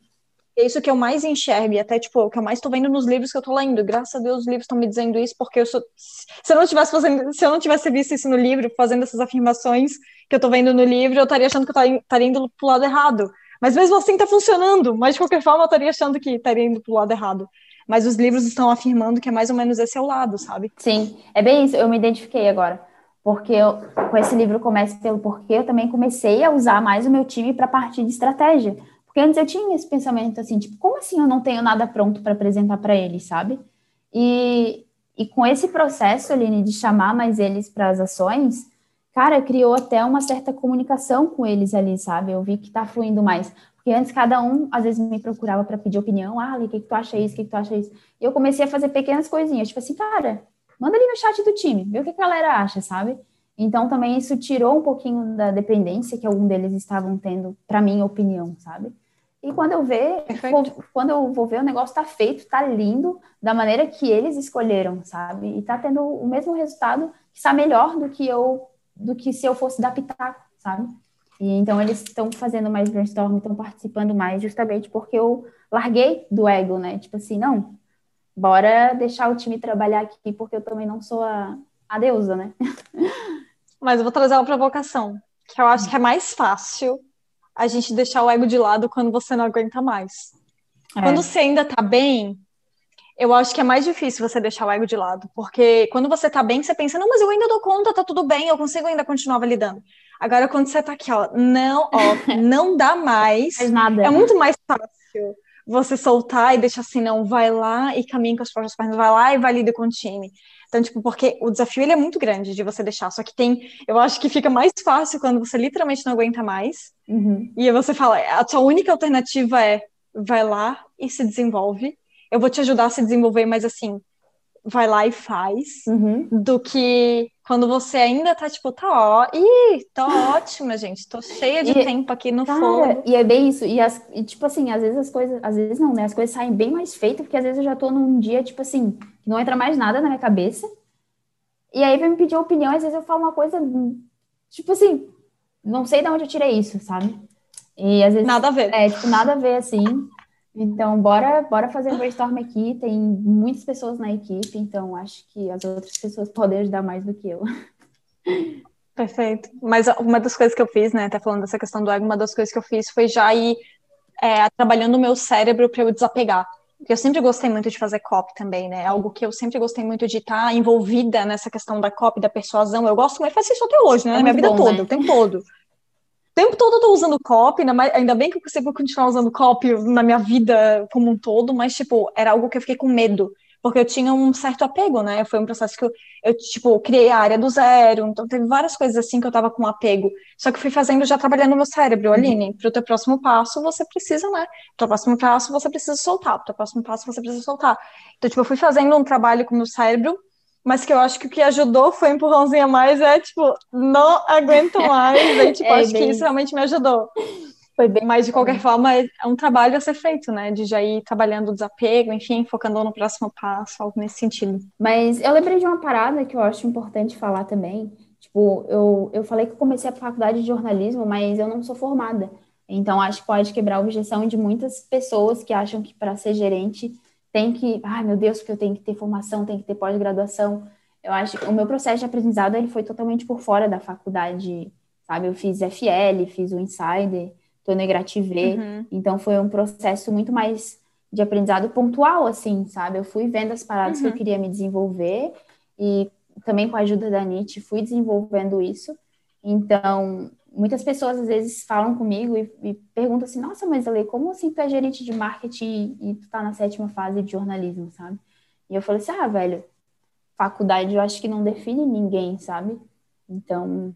É isso que eu mais enxergo, e até, tipo, o que eu mais estou vendo nos livros que eu estou lendo. Graças a Deus, os livros estão me dizendo isso, porque eu sou. Se eu não tivesse fazendo, se eu não tivesse visto isso no livro, fazendo essas afirmações que eu estou vendo no livro, eu estaria achando que eu estaria indo pro lado errado. Mas mesmo assim está funcionando. Mas de qualquer forma, eu estaria achando que estaria indo pro lado errado mas os livros estão afirmando que é mais ou menos esse é o lado, sabe? Sim, é bem isso, eu me identifiquei agora. Porque eu, com esse livro Comece pelo Porquê, eu também comecei a usar mais o meu time para partir de estratégia. Porque antes eu tinha esse pensamento assim, tipo, como assim eu não tenho nada pronto para apresentar para eles, sabe? E, e com esse processo, Aline, de chamar mais eles para as ações, cara, criou até uma certa comunicação com eles ali, sabe? Eu vi que tá fluindo mais. Porque antes cada um, às vezes, me procurava para pedir opinião. Ah, o que, que tu acha isso? O que, que tu acha isso? E eu comecei a fazer pequenas coisinhas. Tipo assim, cara, manda ali no chat do time, vê o que a galera acha, sabe? Então, também isso tirou um pouquinho da dependência que algum deles estavam tendo, para minha opinião, sabe? E quando eu ver, vou, quando eu vou ver, o negócio tá feito, tá lindo, da maneira que eles escolheram, sabe? E tá tendo o mesmo resultado, que está melhor do que eu, do que se eu fosse dar pitaco, sabe? E então eles estão fazendo mais brainstorm, estão participando mais, justamente porque eu larguei do ego, né? Tipo assim, não, bora deixar o time trabalhar aqui, porque eu também não sou a, a deusa, né? [LAUGHS] Mas eu vou trazer uma provocação, que eu acho que é mais fácil a gente deixar o ego de lado quando você não aguenta mais. É. Quando você ainda tá bem, eu acho que é mais difícil você deixar o ego de lado, porque quando você tá bem, você pensa, não, mas eu ainda dou conta, tá tudo bem, eu consigo ainda continuar validando. Agora, quando você tá aqui, ó, não, ó, [LAUGHS] não dá mais. Faz nada. É muito mais fácil você soltar e deixar assim, não, vai lá e caminha com as próprias pernas, vai lá e valida com o time. Então, tipo, porque o desafio ele é muito grande de você deixar, só que tem, eu acho que fica mais fácil quando você literalmente não aguenta mais, uhum. e você fala, a sua única alternativa é, vai lá e se desenvolve, eu vou te ajudar a se desenvolver, mas assim, vai lá e faz, uhum. do que quando você ainda tá, tipo, tá ó, ih, tô ótima, gente, tô cheia de e, tempo aqui no cara, fogo. E é bem isso, e, as, e, tipo assim, às vezes as coisas, às vezes não, né, as coisas saem bem mais feitas, porque às vezes eu já tô num dia, tipo assim, que não entra mais nada na minha cabeça, e aí vai me pedir opinião, às vezes eu falo uma coisa, tipo assim, não sei de onde eu tirei isso, sabe? E às vezes... Nada a ver. É, tipo, nada a ver, assim, então, bora, bora fazer um brainstorm aqui. Tem muitas pessoas na equipe, então acho que as outras pessoas podem ajudar mais do que eu. Perfeito. Mas uma das coisas que eu fiz, né, até falando dessa questão do ego, uma das coisas que eu fiz foi já ir é, trabalhando o meu cérebro para eu desapegar. Porque eu sempre gostei muito de fazer copy também, né? Algo que eu sempre gostei muito de estar envolvida nessa questão da copy, da persuasão. Eu gosto, mas faço isso até hoje, né? É na minha vida bom, toda, né? o tempo todo tempo todo eu tô usando copy, ainda bem que eu consigo continuar usando copy na minha vida como um todo, mas, tipo, era algo que eu fiquei com medo, porque eu tinha um certo apego, né? Foi um processo que eu, eu tipo, criei a área do zero, então teve várias coisas assim que eu tava com apego, só que fui fazendo já trabalhando no meu cérebro, Aline, pro teu próximo passo você precisa, né? Pro teu próximo passo você precisa soltar, pro teu próximo passo você precisa soltar. Então, tipo, eu fui fazendo um trabalho com o meu cérebro, mas que eu acho que o que ajudou foi um empurrãozinho a mais, é tipo, não aguento mais, [LAUGHS] aí, tipo, é, acho bem... que isso realmente me ajudou. Foi bem, mas de qualquer forma é um trabalho a ser feito, né? De já ir trabalhando o desapego, enfim, focando no próximo passo, algo nesse sentido. Mas eu lembrei de uma parada que eu acho importante falar também. Tipo, eu, eu falei que eu comecei a faculdade de jornalismo, mas eu não sou formada. Então, acho que pode quebrar a objeção de muitas pessoas que acham que para ser gerente tem que, ai meu Deus, porque eu tenho que ter formação, tem que ter pós-graduação. Eu acho que o meu processo de aprendizado ele foi totalmente por fora da faculdade, sabe? Eu fiz FL, fiz o Insider, tô no uhum. então foi um processo muito mais de aprendizado pontual, assim, sabe? Eu fui vendo as paradas uhum. que eu uhum. queria me desenvolver e também com a ajuda da NIT fui desenvolvendo isso. Então, muitas pessoas às vezes falam comigo e, e perguntam assim: Nossa, mas Ale, como assim tu é gerente de marketing e, e tu tá na sétima fase de jornalismo, sabe? E eu falei assim: Ah, velho, faculdade eu acho que não define ninguém, sabe? Então,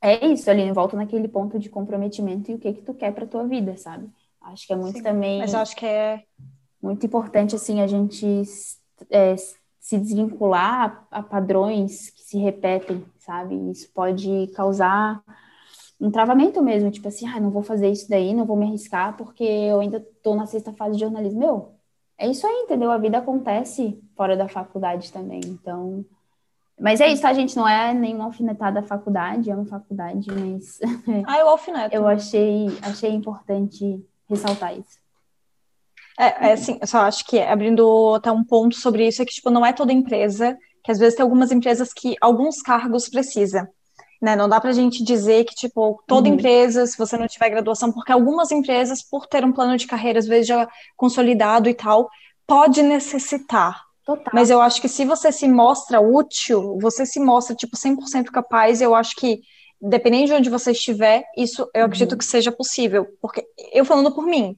é isso, ali, volta naquele ponto de comprometimento e o que que tu quer para tua vida, sabe? Acho que é muito Sim, também. Mas eu acho que é muito importante assim a gente é, se desvincular a, a, padrões que se repetem, sabe? Isso pode causar um travamento mesmo, tipo assim, ah, não vou fazer isso daí, não vou me arriscar porque eu ainda estou na sexta fase de jornalismo. Meu, é isso aí, entendeu? A vida acontece fora da faculdade também, então. Mas é isso, tá, gente? Não é nenhuma alfinetada da faculdade, é uma faculdade, mas. [LAUGHS] Ah, eu alfineto. eu achei, achei importante ressaltar isso. É, é assim, eu só acho que abrindo até um ponto sobre isso é que, tipo, não é toda empresa, que às vezes tem algumas empresas que alguns cargos precisa. Né? Não dá pra gente dizer que, tipo, toda uhum. empresa, se você não tiver graduação, porque algumas empresas, por ter um plano de carreira, às vezes já consolidado e tal, pode necessitar. Total. Mas eu acho que se você se mostra útil, você se mostra, tipo, 100% capaz, eu acho que, dependendo de onde você estiver, isso eu acredito uhum. que seja possível. Porque, eu falando por mim,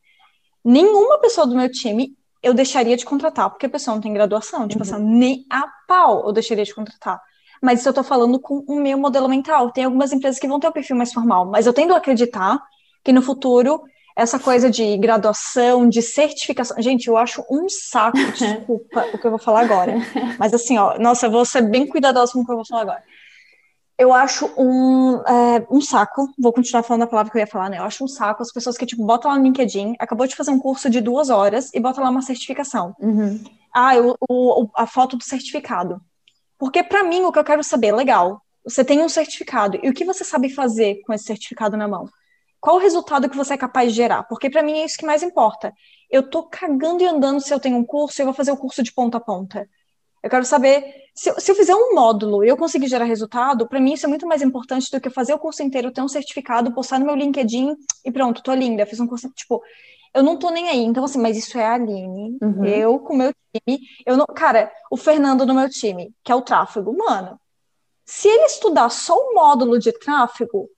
nenhuma pessoa do meu time eu deixaria de contratar, porque a pessoa não tem graduação. Tipo uhum. assim, nem a pau eu deixaria de contratar mas isso eu estou falando com o meu modelo mental. Tem algumas empresas que vão ter um perfil mais formal, mas eu tendo a acreditar que no futuro essa coisa de graduação, de certificação. Gente, eu acho um saco, [LAUGHS] desculpa o que eu vou falar agora. Mas assim, ó, nossa, eu vou ser bem cuidadosa com o que eu vou falar agora. Eu acho um, é, um saco, vou continuar falando a palavra que eu ia falar, né? Eu acho um saco as pessoas que, tipo, botam lá no LinkedIn, acabou de fazer um curso de duas horas e bota lá uma certificação. Uhum. Ah, o, o, a foto do certificado. Porque para mim o que eu quero saber, legal, você tem um certificado e o que você sabe fazer com esse certificado na mão? Qual o resultado que você é capaz de gerar? Porque para mim é isso que mais importa. Eu tô cagando e andando se eu tenho um curso eu vou fazer o curso de ponta a ponta. Eu quero saber se, eu, se eu fizer um módulo e eu conseguir gerar resultado, para mim isso é muito mais importante do que fazer o curso inteiro, ter um certificado, postar no meu LinkedIn e pronto, tô linda, fiz um curso, tipo, eu não tô nem aí. Então, assim, mas isso é a Aline, uhum. eu com o meu time. Eu não, cara, o Fernando no meu time, que é o tráfego, mano. Se ele estudar só o módulo de tráfego,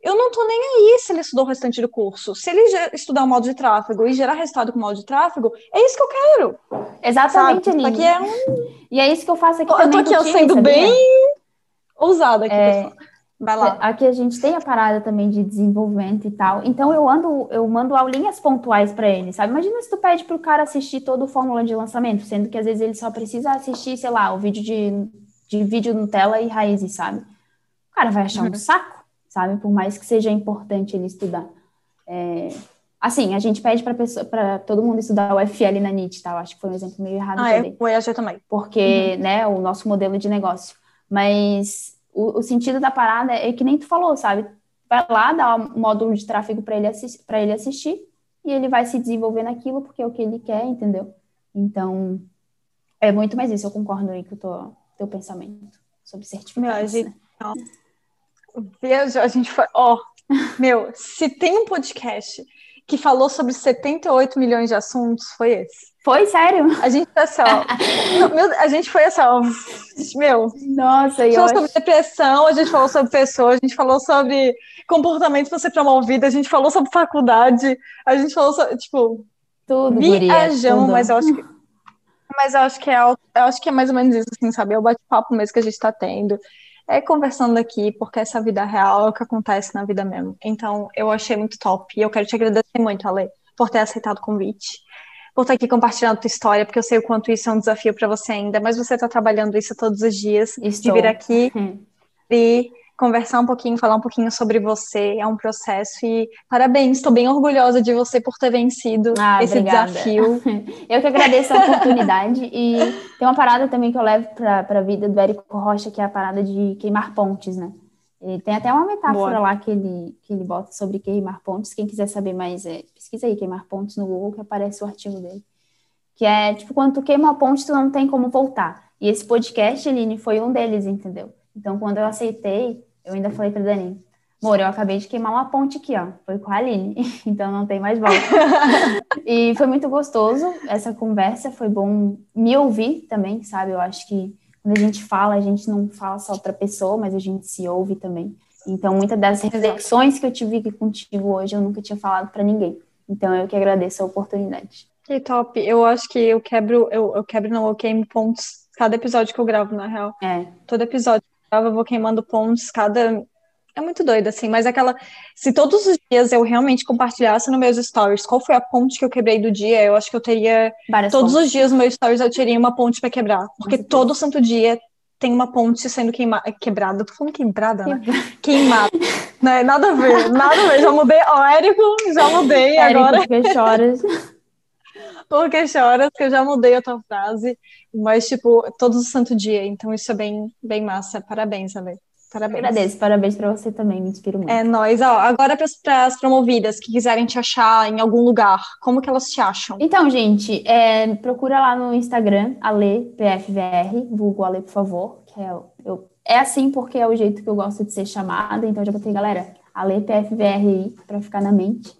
eu não tô nem aí se ele estudou o restante do curso. Se ele estudar o módulo de tráfego e gerar resultado com o módulo de tráfego, é isso que eu quero. Exatamente, Aline. Aqui é um... E é isso que eu faço aqui eu também. Eu tô aqui sendo sabia? bem ousada aqui, é... pessoal. Vai lá. Aqui a gente tem a parada também de desenvolvimento e tal. Então eu ando, eu mando aulinhas pontuais para ele, sabe? Imagina se tu pede pro cara assistir todo o fórmula de lançamento, sendo que às vezes ele só precisa assistir, sei lá, o vídeo de, de vídeo Nutella e raízes, sabe? O cara vai achar uhum. um saco, sabe? Por mais que seja importante ele estudar. É... Assim, a gente pede para todo mundo estudar o FL na NIT, tá? Eu acho que foi um exemplo meio errado ah, também. É, o EAG também. Porque, uhum. né, o nosso modelo de negócio. Mas o, o, sentido da parada é que nem tu falou, sabe? Vai lá, dá um módulo de tráfego para ele, assistir, ele assistir e ele vai se desenvolver naquilo porque é o que ele quer, entendeu? Então, é muito mais isso. Eu concordo aí com o teu, teu pensamento sobre certificados. Meu, a gente, né? a gente foi. Ó, meu, se tem um podcast que falou sobre 78 milhões de assuntos, foi esse. Foi, sério? A gente foi assim, ó. [LAUGHS] meu, a gente foi assim, ó. Meu. Nossa, a gente falou sobre depressão, a gente falou sobre pessoas, a gente falou sobre comportamento para ser promovido, a gente falou sobre faculdade, a gente falou sobre, tipo. Tudo, viajão, mas eu acho que. Mas eu acho que é, eu acho que é mais ou menos isso, assim, sabe? É o bate-papo mesmo que a gente está tendo. É conversando aqui, porque essa vida real é o que acontece na vida mesmo. Então, eu achei muito top. E eu quero te agradecer muito, Ale, por ter aceitado o convite por estar aqui compartilhando a tua história, porque eu sei o quanto isso é um desafio para você ainda, mas você está trabalhando isso todos os dias, Estou. de vir aqui hum. e conversar um pouquinho, falar um pouquinho sobre você, é um processo e parabéns, estou bem orgulhosa de você por ter vencido ah, esse obrigada. desafio. [LAUGHS] Eu que agradeço a oportunidade e tem uma parada também que eu levo para a vida do Érico Rocha, que é a parada de queimar pontes, né? E tem até uma metáfora Boa. lá que ele, que ele bota sobre queimar pontes. Quem quiser saber mais, é, pesquisa aí, queimar pontes no Google, que aparece o artigo dele. Que é, tipo, quando tu queima a ponte, tu não tem como voltar. E esse podcast, Eline, foi um deles, entendeu? Então, quando eu aceitei, eu ainda falei pra Dani, amor, eu acabei de queimar uma ponte aqui, ó. Foi com a Aline, [LAUGHS] então não tem mais volta. [LAUGHS] e foi muito gostoso essa conversa, foi bom me ouvir também, sabe? Eu acho que quando a gente fala, a gente não fala só para pessoa, mas a gente se ouve também. Então, muitas das reflexões que eu tive aqui contigo hoje, eu nunca tinha falado para ninguém. Então, eu que agradeço a oportunidade. Que top. Eu acho que eu quebro, eu, eu quebro, não, eu queimo pontos cada episódio que eu gravo, na real. É. Todo episódio eu vou queimando pontos cada é muito doido, assim, mas aquela. Se todos os dias eu realmente compartilhasse nos meus stories qual foi a ponte que eu quebrei do dia, eu acho que eu teria. Várias todos pontes. os dias nos meus stories eu teria uma ponte para quebrar. Porque todo santo dia tem uma ponte sendo queima... quebrada. Tô falando quebrada, né? [LAUGHS] Queimada. né? Nada a ver, nada a ver. Já mudei. Ó, Érico, já mudei Érico, agora. Porque choras. [LAUGHS] porque choras, que eu já mudei a tua frase. Mas, tipo, todos os santo dia. Então, isso é bem, bem massa. Parabéns, Ale. Parabéns. Agradeço, parabéns para você também, me inspiro muito. É nóis. Ó, agora para as promovidas que quiserem te achar em algum lugar, como que elas te acham? Então, gente, é, procura lá no Instagram, AlePFVR, vulgo Ale, por favor, que é, eu, é assim porque é o jeito que eu gosto de ser chamada, então já botei, galera, AlePFVR aí, para ficar na mente.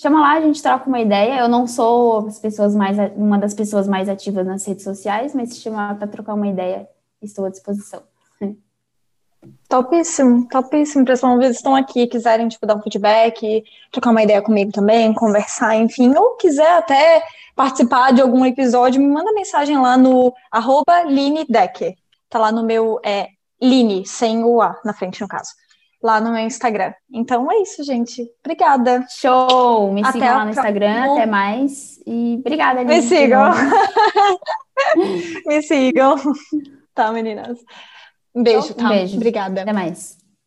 Chama lá, a gente troca uma ideia. Eu não sou as pessoas mais, uma das pessoas mais ativas nas redes sociais, mas se chamar para trocar uma ideia, estou à disposição. Topíssimo, topíssimo. Para as promovidas estão aqui, quiserem tipo, dar um feedback, trocar uma ideia comigo também, conversar, enfim, ou quiser até participar de algum episódio, me manda mensagem lá no arroba Line Decker. Tá lá no meu é, Line, sem o A na frente, no caso. Lá no meu Instagram. Então é isso, gente. Obrigada. Show! Me até sigam lá no Instagram, até mais. E obrigada, Line. Me sigam. [LAUGHS] me sigam. Tá, meninas. Um beijo, tá? Um beijo. Obrigada. Até mais.